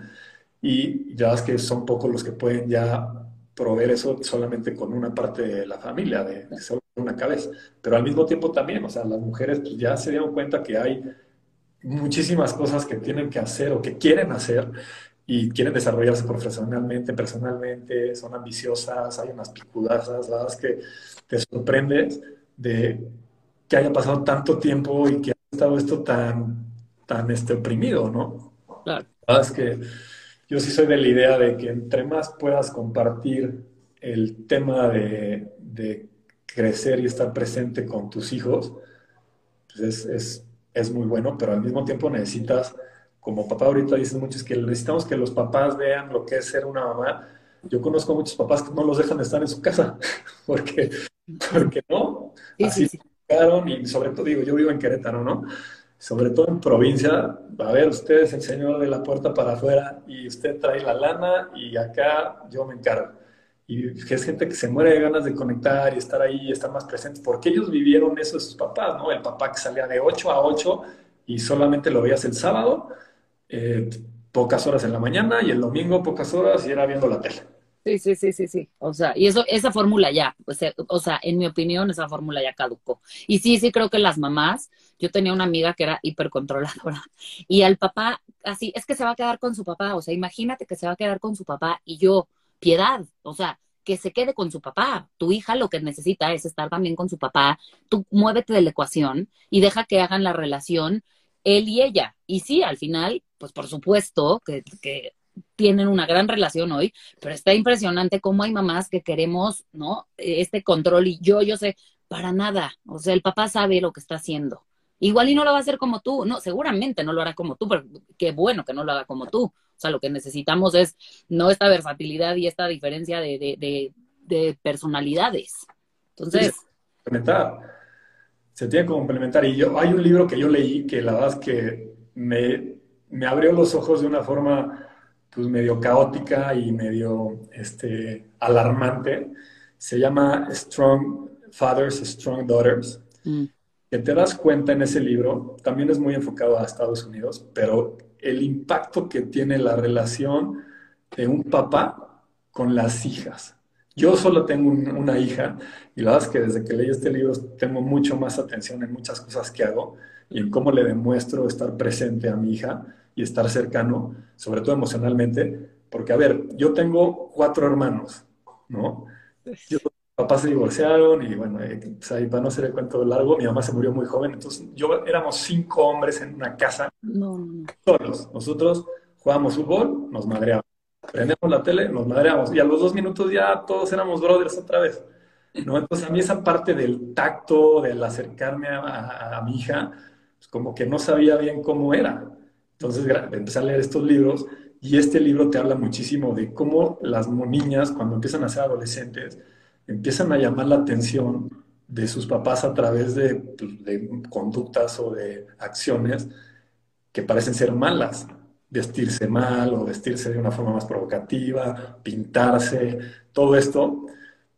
Y ya es que son pocos los que pueden ya proveer eso solamente con una parte de la familia, de, de solo una cabeza. Pero al mismo tiempo también, o sea, las mujeres pues, ya se dieron cuenta que hay muchísimas cosas que tienen que hacer o que quieren hacer y quieren desarrollarse profesionalmente, personalmente, son ambiciosas, hay unas picudazas, la verdad es que te sorprendes de que haya pasado tanto tiempo y que haya estado esto tan, tan este, oprimido, ¿no? Claro. La verdad es que yo sí soy de la idea de que entre más puedas compartir el tema de, de crecer y estar presente con tus hijos, pues es, es, es muy bueno, pero al mismo tiempo necesitas como papá ahorita dicen muchos que necesitamos que los papás vean lo que es ser una mamá. Yo conozco muchos papás que no los dejan estar en su casa, porque, porque no, Sí, así sí, sí. y sobre todo, digo, yo vivo en Querétaro, ¿no? Sobre todo en provincia, a ver, usted es el señor de la puerta para afuera y usted trae la lana y acá yo me encargo. Y es gente que se muere de ganas de conectar y estar ahí y estar más presentes, porque ellos vivieron eso de sus papás, ¿no? El papá que salía de 8 a 8 y solamente lo veías el sábado, eh, pocas horas en la mañana y el domingo pocas horas y era viendo la tele. Sí, sí, sí, sí, sí. O sea, y eso, esa fórmula ya, o o sea, en mi opinión, esa fórmula ya caducó. Y sí, sí creo que las mamás, yo tenía una amiga que era hipercontroladora y al papá, así, es que se va a quedar con su papá, o sea, imagínate que se va a quedar con su papá y yo, piedad, o sea, que se quede con su papá. Tu hija lo que necesita es estar también con su papá. Tú muévete de la ecuación y deja que hagan la relación él y ella. Y sí, al final, pues por supuesto que, que tienen una gran relación hoy, pero está impresionante cómo hay mamás que queremos, ¿no? Este control y yo, yo sé, para nada. O sea, el papá sabe lo que está haciendo. Igual y no lo va a hacer como tú, no, seguramente no lo hará como tú, pero qué bueno que no lo haga como tú. O sea, lo que necesitamos es no esta versatilidad y esta diferencia de, de, de, de personalidades. Entonces. Se tiene que complementar. Y yo, hay un libro que yo leí que la verdad es que me, me abrió los ojos de una forma pues medio caótica y medio este, alarmante. Se llama Strong Fathers, Strong Daughters. mm, Que te das cuenta en ese libro, también es muy enfocado a Estados Unidos, pero el impacto que tiene la relación de un papá con las hijas. Yo solo tengo un- una hija y la verdad es que desde que leí este libro tengo mucho más atención en muchas cosas que hago y en cómo le demuestro estar presente a mi hija y estar cercano, sobre todo emocionalmente, porque a ver, yo tengo cuatro hermanos, ¿no? Yo, mis papás se divorciaron y bueno, eh, pues ahí para no hacer el cuento largo, mi mamá se murió muy joven, entonces yo éramos cinco hombres en una casa no, no, no. solos. Nosotros jugábamos fútbol, nos madreábamos. Prendemos la tele, nos madreábamos. Y a los dos minutos ya todos éramos brothers otra vez. ¿no? Entonces a mí esa parte del tacto, del acercarme a, a- a mi hija, pues como que no sabía bien cómo era. Entonces empecé a leer estos libros y este libro te habla muchísimo de cómo las niñas, cuando empiezan a ser adolescentes, empiezan a llamar la atención de sus papás a través de, pues, de conductas o de acciones que parecen ser malas. Vestirse mal o vestirse de una forma más provocativa, pintarse, todo esto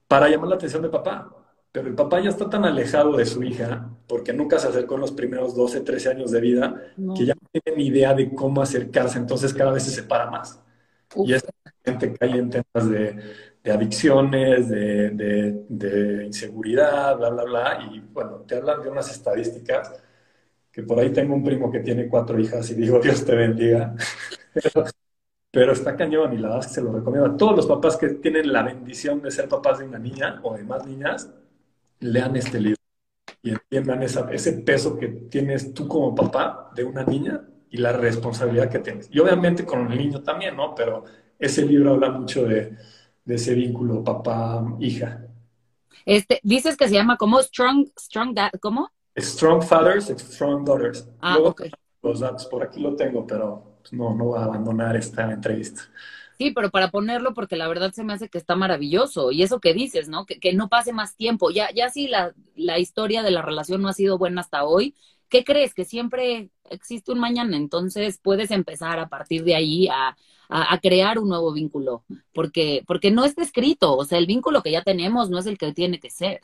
para llamar la atención de papá. Pero el papá ya está tan alejado de su hija, porque nunca se acercó en los primeros 12, 13 años de vida, no. que ya no tiene ni idea de cómo acercarse, entonces cada vez se separa más. Uf, Y esta gente cae en temas de, de adicciones, de, de- de inseguridad, bla, bla, bla. Y bueno, te hablan de unas estadísticas que por ahí tengo un primo que tiene cuatro hijas y digo, Dios te bendiga. Pero, pero está cañón y la verdad es que se lo recomiendo a todos los papás que tienen la bendición de ser papás de una niña o de más niñas, lean este libro y entiendan esa- ese peso que tienes tú como papá de una niña y la responsabilidad que tienes. Y obviamente con el niño también, ¿no? Pero ese libro habla mucho de, de ese vínculo papá-hija. Este, dices que se llama como Strong, Strong Dad, ¿cómo? Strong Fathers, Strong Daughters. Ah, Luego los datos por aquí lo tengo, pero pues, no, no voy a abandonar esta entrevista. Sí, pero para ponerlo, porque la verdad se me hace que está maravilloso. Y eso que dices, ¿no? Que, que no pase más tiempo. Ya, ya si la, la historia de la relación no ha sido buena hasta hoy, ¿qué crees? Que siempre existe un mañana. Entonces puedes empezar a partir de ahí a, a, crear un nuevo vínculo. Porque, porque no está escrito. O sea, el vínculo que ya tenemos no es el que tiene que ser.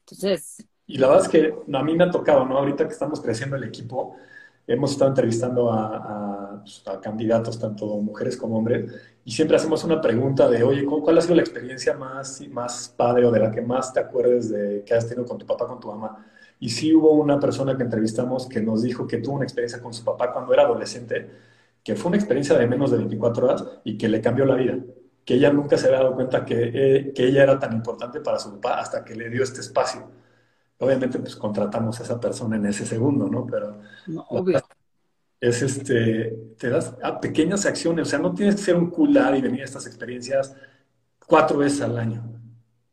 Entonces, Y la verdad es que a mí me ha tocado, ¿no? Ahorita que estamos creciendo el equipo, hemos estado entrevistando a, a- pues, a candidatos, tanto mujeres como hombres, y siempre hacemos una pregunta de, oye, ¿cu- ¿cuál ha sido la experiencia más, más padre o de la que más te acuerdes de que has tenido con tu papá, con tu mamá? Y sí hubo una persona que entrevistamos que nos dijo que tuvo una experiencia con su papá cuando era adolescente, que fue una experiencia de menos de 24 horas y que le cambió la vida. Que ella nunca se había dado cuenta que, eh, que ella era tan importante para su papá hasta que le dio este espacio. Obviamente, pues contratamos a esa persona en ese segundo, ¿no? Pero no, obvio. es este, te das a pequeñas acciones, o sea, no tienes que ser un cool dad y venir a estas experiencias cuatro veces al año.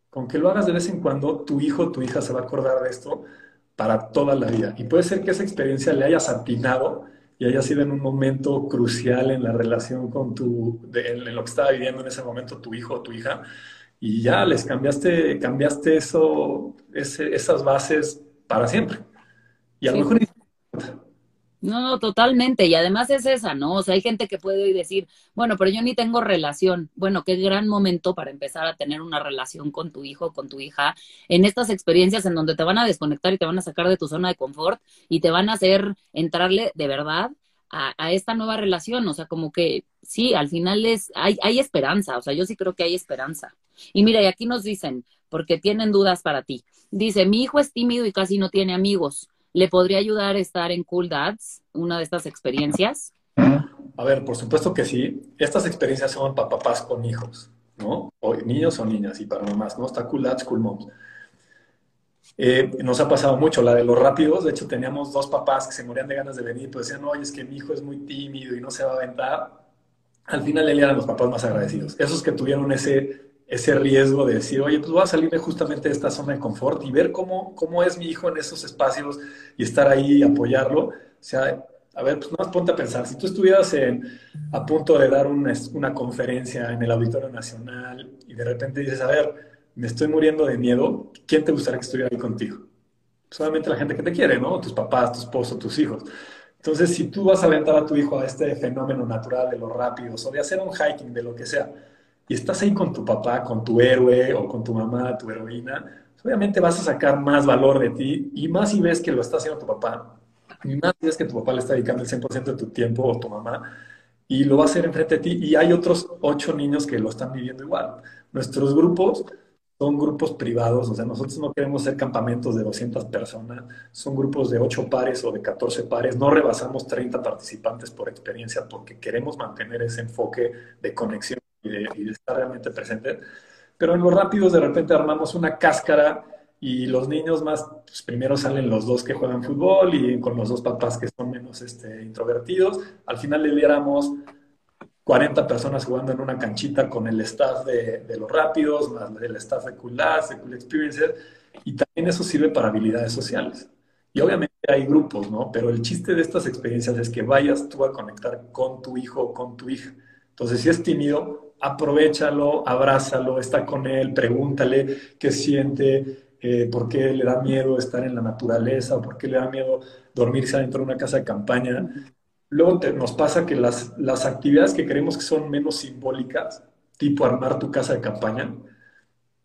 Con que lo hagas de vez en cuando, tu hijo o tu hija se va a acordar de esto para toda la vida. Y puede ser que esa experiencia le hayas atinado y haya sido en un momento crucial en la relación con tu, de- en lo que estaba viviendo en ese momento tu hijo o tu hija, y ya les cambiaste, cambiaste eso, ese- esas bases para siempre. Y a lo mejor ni- No, no, totalmente. Y además es esa, ¿no? O sea, hay gente que puede hoy decir, bueno, pero yo ni tengo relación. Bueno, qué gran momento para empezar a tener una relación con tu hijo, con tu hija, en estas experiencias en donde te van a desconectar y te van a sacar de tu zona de confort y te van a hacer entrarle de verdad a, a esta nueva relación. O sea, como que sí, al final es, hay, hay esperanza. O sea, yo sí creo que hay esperanza. Y mira, y aquí nos dicen, porque tienen dudas para ti. Dice, mi hijo es tímido y casi no tiene amigos. ¿Le podría ayudar a estar en Cool Dads, una de estas experiencias? A ver, por supuesto que sí. Estas experiencias son para papás con hijos, ¿no? O niños o niñas y para mamás, ¿no? Está Cool Dads, Cool Moms. Eh, nos ha pasado mucho la de los rápidos. De hecho, teníamos dos papás que se morían de ganas de venir, pues decían, oye, es que mi hijo es muy tímido y no se va a aventar. Al final, él eran los papás más agradecidos. Esos que tuvieron ese, ese riesgo de decir, oye, pues voy a salirme justamente de esta zona de confort y ver cómo, cómo es mi hijo en esos espacios y estar ahí y apoyarlo. O sea, a ver, pues más ponte a pensar, si tú estuvieras en, a punto de dar una, una conferencia en el Auditorio Nacional y de repente dices, a ver, me estoy muriendo de miedo, ¿quién te gustaría que estuviera ahí contigo? Solamente la gente que te quiere, ¿no? Tus papás, tu esposo, tus hijos. Entonces, si tú vas a aventar a tu hijo a este fenómeno natural de los rápidos o de hacer un hiking, de lo que sea, y estás ahí con tu papá, con tu héroe o con tu mamá, tu heroína, obviamente vas a sacar más valor de ti y más si ves que lo está haciendo tu papá, y más si ves que tu papá le está dedicando el 100% de tu tiempo o tu mamá, y lo va a hacer enfrente de ti, y hay otros ocho niños que lo están viviendo igual. Nuestros grupos son grupos privados, o sea, nosotros no queremos ser campamentos de 200 personas, son grupos de 8 pares o de 14 pares, no rebasamos 30 participantes por experiencia porque queremos mantener ese enfoque de conexión y de, y de estar realmente presente. Pero en los rápidos de repente armamos una cáscara y los niños más, pues primero salen los dos que juegan fútbol y con los dos papás que son menos este, introvertidos, al final le diéramos 40 personas jugando en una canchita con el staff de, de los rápidos, más el staff de Cool Labs, de Cool Experiences, y también eso sirve para habilidades sociales. Y obviamente hay grupos, ¿no? Pero el chiste de estas experiencias es que vayas tú a conectar con tu hijo o con tu hija. Entonces, si es tímido, aprovechalo, abrázalo, está con él, pregúntale qué siente, eh, por qué le da miedo estar en la naturaleza, por qué le da miedo dormirse adentro de una casa de campaña. Luego nos pasa que las, las actividades que creemos que son menos simbólicas, tipo armar tu casa de campaña,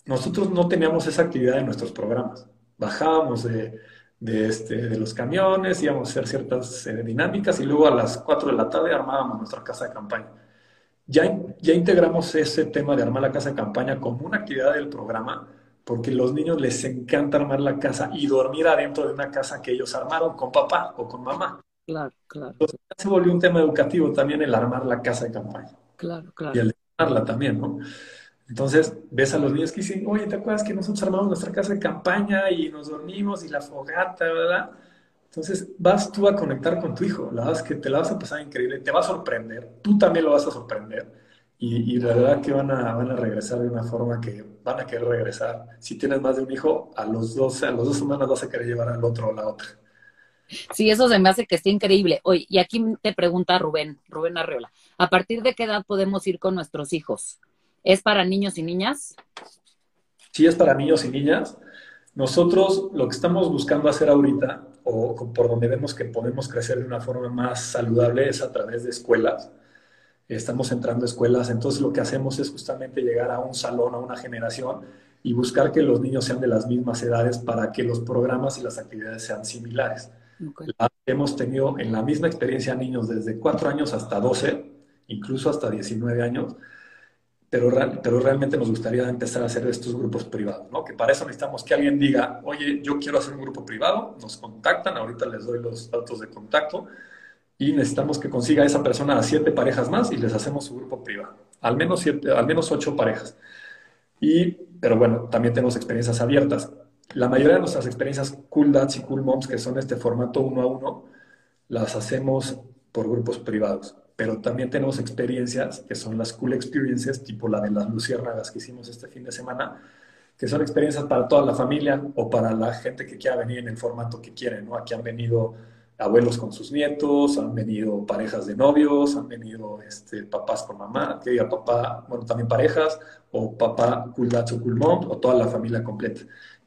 nosotros no teníamos esa actividad en nuestros programas. Bajábamos de, de, este, de los camiones, íbamos a hacer ciertas eh, dinámicas y luego a las 4 de la tarde armábamos nuestra casa de campaña. Ya, ya integramos ese tema de armar la casa de campaña como una actividad del programa porque los niños les encanta armar la casa y dormir adentro de una casa que ellos armaron con papá o con mamá. Claro, claro. Entonces, se volvió un tema educativo también el armar la casa de campaña. Claro, claro. Y el armarla también, ¿no? Entonces, ves a los niños que dicen, oye, ¿te acuerdas que nosotros armamos nuestra casa de campaña y nos dormimos y la fogata, ¿verdad? Entonces, vas tú a conectar con tu hijo, la es que te la vas a pasar increíble, te va a sorprender, tú también lo vas a sorprender y, y la verdad que van a, van a regresar de una forma que van a querer regresar. Si tienes más de un hijo, a los dos, a los dos semanas vas a querer llevar al otro o la otra. Sí, eso se me hace que esté increíble. Oye, y aquí te pregunta Rubén, Rubén Arreola, ¿a partir de qué edad podemos ir con nuestros hijos? ¿Es para niños y niñas? Sí, es para niños y niñas. Nosotros lo que estamos buscando hacer ahorita, o por donde vemos que podemos crecer de una forma más saludable, es a través de escuelas. Estamos entrando a escuelas, entonces lo que hacemos es justamente llegar a un salón, a una generación y buscar que los niños sean de las mismas edades para que los programas y las actividades sean similares. Hemos tenido en la misma experiencia niños desde 4 años hasta 12, incluso hasta 19 años, pero, pero realmente nos gustaría empezar a hacer estos grupos privados, ¿no? Que para eso necesitamos que alguien diga, oye, yo quiero hacer un grupo privado, nos contactan, ahorita les doy los datos de contacto, y necesitamos que consiga esa persona a siete parejas más y les hacemos su grupo privado, al menos, siete, al menos ocho parejas. Y, pero bueno, también tenemos experiencias abiertas. La mayoría de nuestras experiencias Cool Dads y Cool Moms, que son este formato uno a uno, las hacemos por grupos privados. Pero también tenemos experiencias que son las Cool Experiences, tipo la de las luciérnagas que hicimos este fin de semana, que son experiencias para toda la familia o para la gente que quiera venir en el formato que quiere, ¿no? Aquí han venido abuelos con sus nietos, han venido parejas de novios, han venido este, papás con mamá, que diga papá, bueno, también parejas, o papá cool dad o cool mom, o toda la familia completa.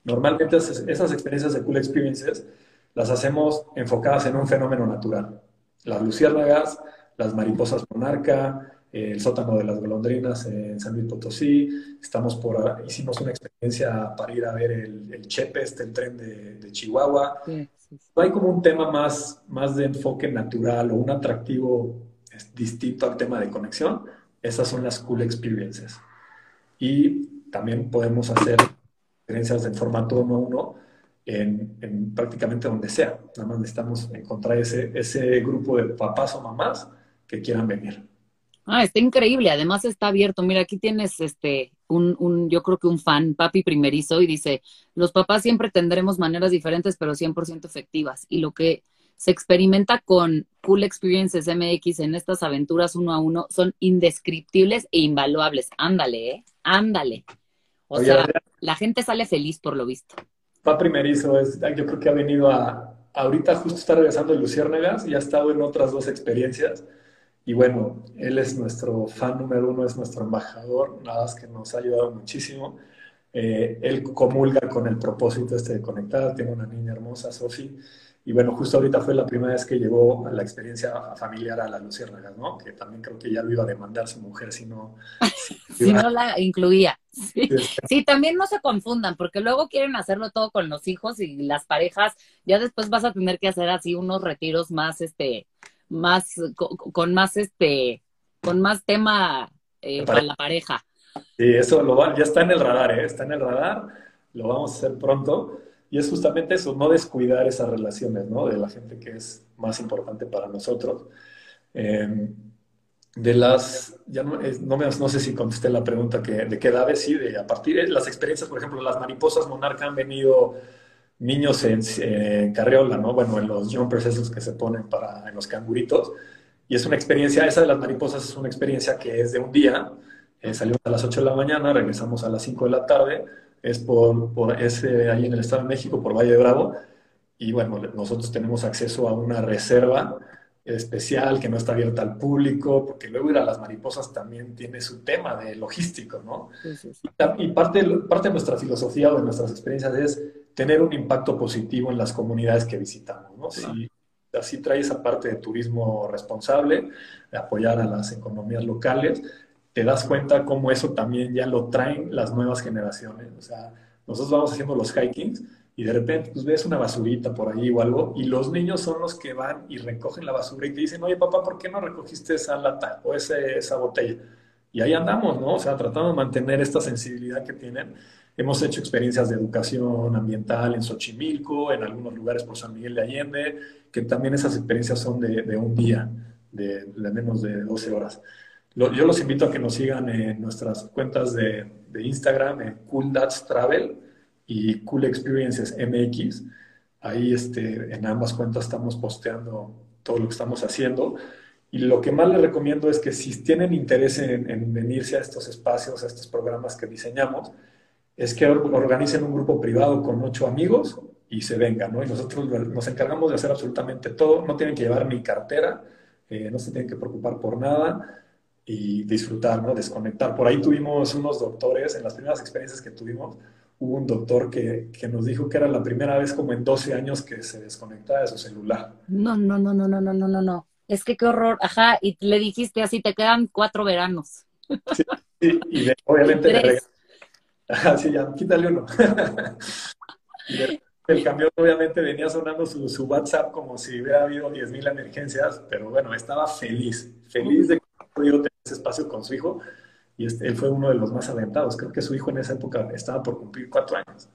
Normalmente esas experiencias de cool experiences las hacemos enfocadas en un fenómeno natural. Las luciérnagas, las mariposas monarca, el sótano de las golondrinas en San Luis Potosí. Estamos por, hicimos una experiencia para ir a ver el, el Chepe, este, el tren de, Chihuahua. Hay como un tema más, más de enfoque natural o un atractivo distinto al tema de conexión. Esas son las cool experiences. Y también podemos hacer experiencias en formato uno a uno en, prácticamente donde sea. Nada más necesitamos encontrar ese, ese grupo de papás o mamás que quieran venir. Ah, está increíble. Además está abierto. Mira, aquí tienes este un, un, yo creo que un fan, papi primerizo, y dice, los papás siempre tendremos maneras diferentes, pero 100% efectivas. Y lo que se experimenta con Cool Experiences MX en estas aventuras uno a uno son indescriptibles e invaluables. Ándale, ¿eh? Ándale. O sea, la gente sale feliz por lo visto. Pa primerizo, es, yo creo que ha venido a, ahorita justo está regresando de Luciérnagas y ha estado en otras dos experiencias. Y bueno, él es nuestro fan número uno, es nuestro embajador, nada más que nos ha ayudado muchísimo. Eh, él comulga con el propósito este de conectar, tiene una niña hermosa, Sofi, y bueno, justo ahorita fue la primera vez que llegó a la experiencia familiar a la Luciérnagas, ¿no? Que también creo que ya lo iba a demandar su mujer si no... Si, no la incluía. Sí. sí. también no se confundan, porque luego quieren hacerlo todo con los hijos y las parejas, ya después vas a tener que hacer así unos retiros más, este, más, con, más, este, con más tema eh, para la pareja. Sí, eso lo va, ya está en el radar, ¿eh? Está en el radar, lo vamos a hacer pronto. Y es justamente eso, no descuidar esas relaciones, ¿no? De la gente que es más importante para nosotros. Em, de las, ya no, no, no, sé si contesté la pregunta que, de qué edades, sí, de a partir de las experiencias, por ejemplo, las mariposas monarca han venido niños en, carriola, ¿no? Bueno, en los jumpers esos que se ponen para, en los canguritos. Y es una experiencia, esa de las mariposas es una experiencia que es de un día. Eh, salimos a las 8 de la mañana, regresamos a las 5 de la tarde es por, por ese, ahí en el Estado de México, por Valle de Bravo. Y bueno, nosotros tenemos acceso a una reserva especial que no está abierta al público, porque luego ir a las mariposas también tiene su tema de logístico, ¿no? Y, parte, parte de nuestra filosofía o de nuestras experiencias es tener un impacto positivo en las comunidades que visitamos, ¿no? Si así trae esa parte de turismo responsable, de apoyar a las economías locales, te das cuenta cómo eso también ya lo traen las nuevas generaciones. O sea, nosotros vamos haciendo los hikings y de repente pues ves una basurita por ahí o algo y los niños son los que van y recogen la basura y te dicen, oye papá, ¿por qué no recogiste esa lata o ese, esa botella? Y ahí andamos, ¿no? O sea, tratando de mantener esta sensibilidad que tienen. Hemos hecho experiencias de educación ambiental en Xochimilco, en algunos lugares por San Miguel de Allende, que también esas experiencias son de, de un día, de, de menos de 12 horas yo los invito a que nos sigan en nuestras cuentas de, Instagram, en Cool Dads Travel y Cool Experiences MX. Ahí este, en ambas cuentas estamos posteando todo lo que estamos haciendo. Y lo que más les recomiendo es que si tienen interés en, en venirse a estos espacios, a estos programas que diseñamos, es que organicen un grupo privado con ocho amigos y se venga, ¿no? Y nosotros nos encargamos de hacer absolutamente todo, no tienen que llevar ni cartera, eh, no se tienen que preocupar por nada y disfrutar, ¿no? Desconectar. Por ahí tuvimos unos doctores, en las primeras experiencias que tuvimos, hubo un doctor que, que, nos dijo que era la primera vez como en 12 años que se desconectaba de su celular. No, no, no, no, no, no, no, no, no. Es que qué horror. Ajá, y le dijiste así, te quedan cuatro veranos. Sí, sí y obviamente le regalé. Ajá, sí, ya, quítale uno. el camión obviamente venía sonando su, su, WhatsApp como si hubiera habido 10.000 emergencias, pero bueno, estaba feliz, feliz de que podido tener ese espacio con su hijo y este, él fue uno de los más aventados. Creo que su hijo en esa época estaba por cumplir cuatro años.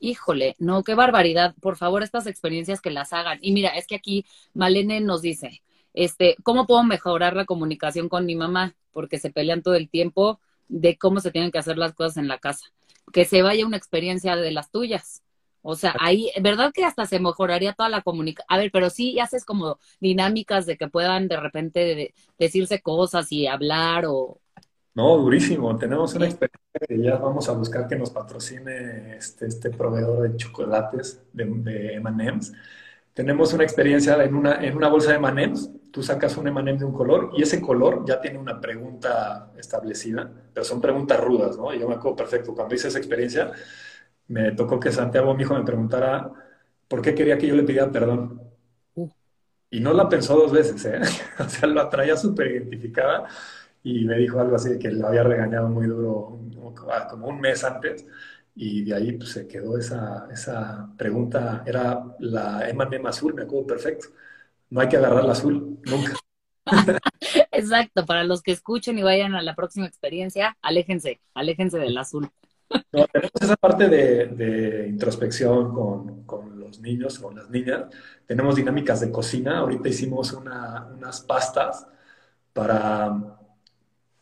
Híjole, no, qué barbaridad. Por favor, estas experiencias que las hagan. Y mira, es que aquí Malene nos dice, este, ¿cómo puedo mejorar la comunicación con mi mamá? Porque se pelean todo el tiempo de cómo se tienen que hacer las cosas en la casa. Que se vaya una experiencia de las tuyas. O sea, ahí, ¿verdad que hasta se mejoraría toda la comunicación? A ver, pero sí haces como dinámicas de que puedan de repente decirse cosas y hablar o, no, durísimo. Tenemos una experiencia que ya vamos a buscar que nos patrocine este, este proveedor de chocolates de, de M&M's. Tenemos una experiencia en una, en una bolsa de M&M's. Tú sacas un M&M de un color y ese color ya tiene una pregunta establecida, pero son preguntas rudas, ¿no? Y yo me acuerdo perfecto, cuando hice esa experiencia, me tocó que Santiago, mi hijo, me preguntara por qué quería que yo le pidiera perdón. Uh. Y no la pensó dos veces, ¿eh? o sea, lo traía súper identificada y me dijo algo así de que lo había regañado muy duro como un mes antes y de ahí pues, se quedó esa, esa pregunta, era la M&M azul, me acuerdo perfecto, no hay que agarrar la azul, nunca. Exacto, para los que escuchen y vayan a la próxima experiencia, aléjense, aléjense del azul. No, tenemos esa parte de, de introspección con, con, los niños, con las niñas. Tenemos dinámicas de cocina. Ahorita hicimos una, unas pastas para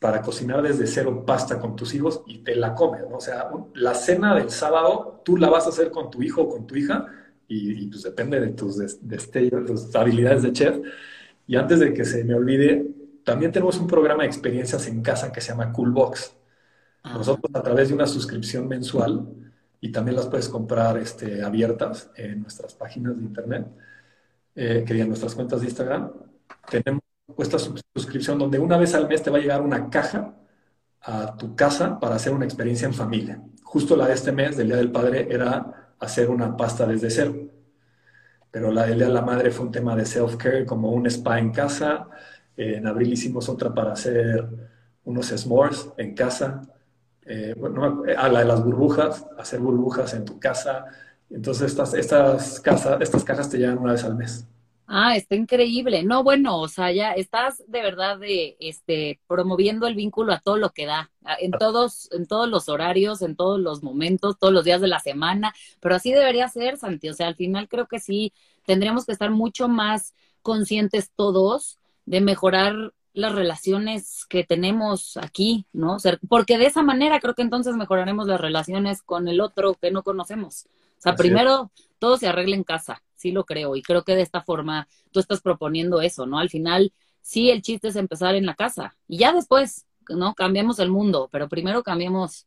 para cocinar desde cero pasta con tus hijos y te la comes, ¿no? O sea, la cena del sábado tú la vas a hacer con tu hijo o con tu hija y, pues depende de tus destellos, tus habilidades de chef. Y antes de que se me olvide, también tenemos un programa de experiencias en casa que se llama Coolbox. Ah. Nosotros a través de una suscripción mensual y también las puedes comprar este, abiertas en nuestras páginas de internet, eh, que en nuestras cuentas de Instagram, tenemos esta suscripción donde una vez al mes te va a llegar una caja a tu casa para hacer una experiencia en familia. Justo la de este mes, del Día del Padre, era hacer una pasta desde cero. Pero la del Día de la Madre fue un tema de self-care, como un spa en casa. en abril hicimos otra para hacer unos s'mores en casa. Eh, bueno, a la de las burbujas, hacer burbujas en tu casa. Entonces estas, estas, casas, estas cajas te llegan una vez al mes. Ah, está increíble. No, bueno, o sea, ya estás de verdad de este promoviendo el vínculo a todo lo que da, en todos en todos los horarios, en todos los momentos, todos los días de la semana, pero así debería ser, Santi, o sea, al final creo que sí tendríamos que estar mucho más conscientes todos de mejorar las relaciones que tenemos aquí, ¿no? porque de esa manera creo que entonces mejoraremos las relaciones con el otro que no conocemos. O sea, primero todo se arregla en casa sí lo creo. Y creo que de esta forma tú estás proponiendo eso, ¿no? Al final, sí, el chiste es empezar en la casa. Y ya después, ¿no? Cambiamos el mundo, pero primero cambiemos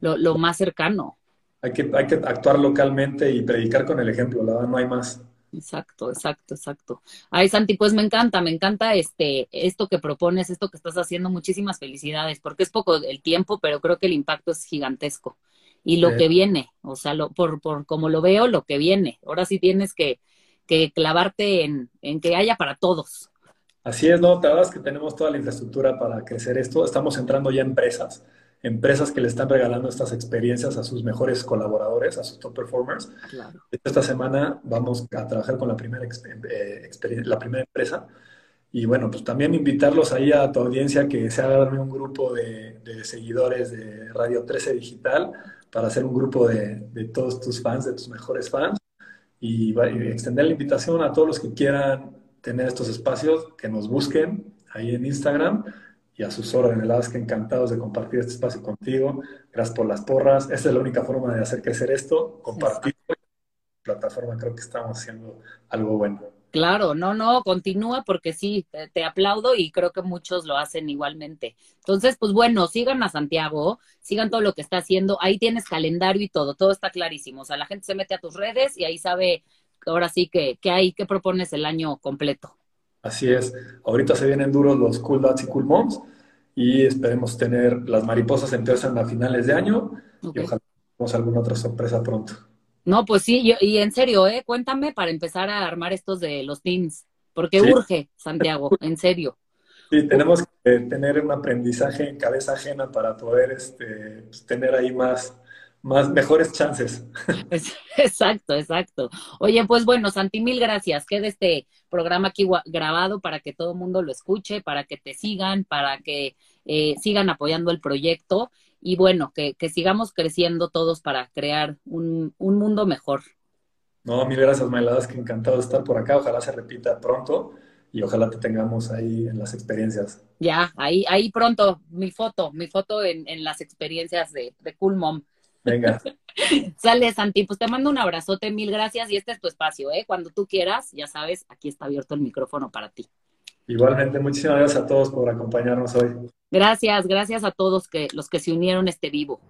lo, más cercano. Hay que, hay que actuar localmente y predicar con el ejemplo, la verdad, no hay más. Exacto, exacto, exacto. Ay, Santi, pues me encanta, me encanta este, esto que propones, esto que estás haciendo. Muchísimas felicidades, porque es poco el tiempo, pero creo que el impacto es gigantesco y lo que viene, o sea, lo, por, por como lo veo, lo que viene. Ahora sí tienes que, que clavarte en, en, que haya para todos. Así es, ¿no? Te das que tenemos toda la infraestructura para crecer esto. Estamos entrando ya empresas, empresas que le están regalando estas experiencias a sus mejores colaboradores, a sus top performers. Claro. Esta semana vamos a trabajar con la primera, eh, la primera empresa. Y bueno, pues también invitarlos ahí a tu audiencia que se haga un grupo de, de seguidores de Radio 13 Digital para hacer un grupo de, de todos tus fans, de tus mejores fans, y, extender la invitación a todos los que quieran tener estos espacios, que nos busquen ahí en Instagram y a sus órdenes. La que encantados de compartir este espacio contigo. Gracias por las porras. Esta es la única forma de hacer crecer esto, compartir. plataforma creo que estamos haciendo algo bueno. Claro, no, no, continúa porque sí, te, te, aplaudo y creo que muchos lo hacen igualmente. Entonces, pues bueno, sigan a Santiago, sigan todo lo que está haciendo, ahí tienes calendario y todo, todo está clarísimo. O sea, la gente se mete a tus redes y ahí sabe ahora sí que, que hay, que propones el año completo. Así es, ahorita se vienen duros los Cool Dads y Cool Moms y esperemos tener las mariposas empiezan a finales de año okay. y ojalá tengamos alguna otra sorpresa pronto. No, pues sí, yo, y en serio, ¿eh? Cuéntame para empezar a armar estos de los teams, porque sí. urge, Santiago, en serio. Sí, tenemos que tener un aprendizaje en cabeza ajena para poder este, pues, tener ahí más, más mejores chances. Exacto, exacto. Oye, pues bueno, Santi, mil gracias. Queda este programa aquí grabado para que todo el mundo lo escuche, para que te sigan, para que eh, sigan apoyando el proyecto y bueno, que, que, sigamos creciendo todos para crear un, un mundo mejor. No, mil gracias, Mailadas, que encantado de estar por acá. Ojalá se repita pronto y ojalá te tengamos ahí en las experiencias. Ya, ahí, ahí pronto, mi foto, mi foto en, en las experiencias de, de Cool Mom. Venga. Sale, Santi, pues te mando un abrazote, mil gracias y este es tu espacio, ¿eh? Cuando tú quieras, ya sabes, aquí está abierto el micrófono para ti. Igualmente, muchísimas gracias a todos por acompañarnos hoy. Gracias, gracias a todos que, los que se unieron este vivo.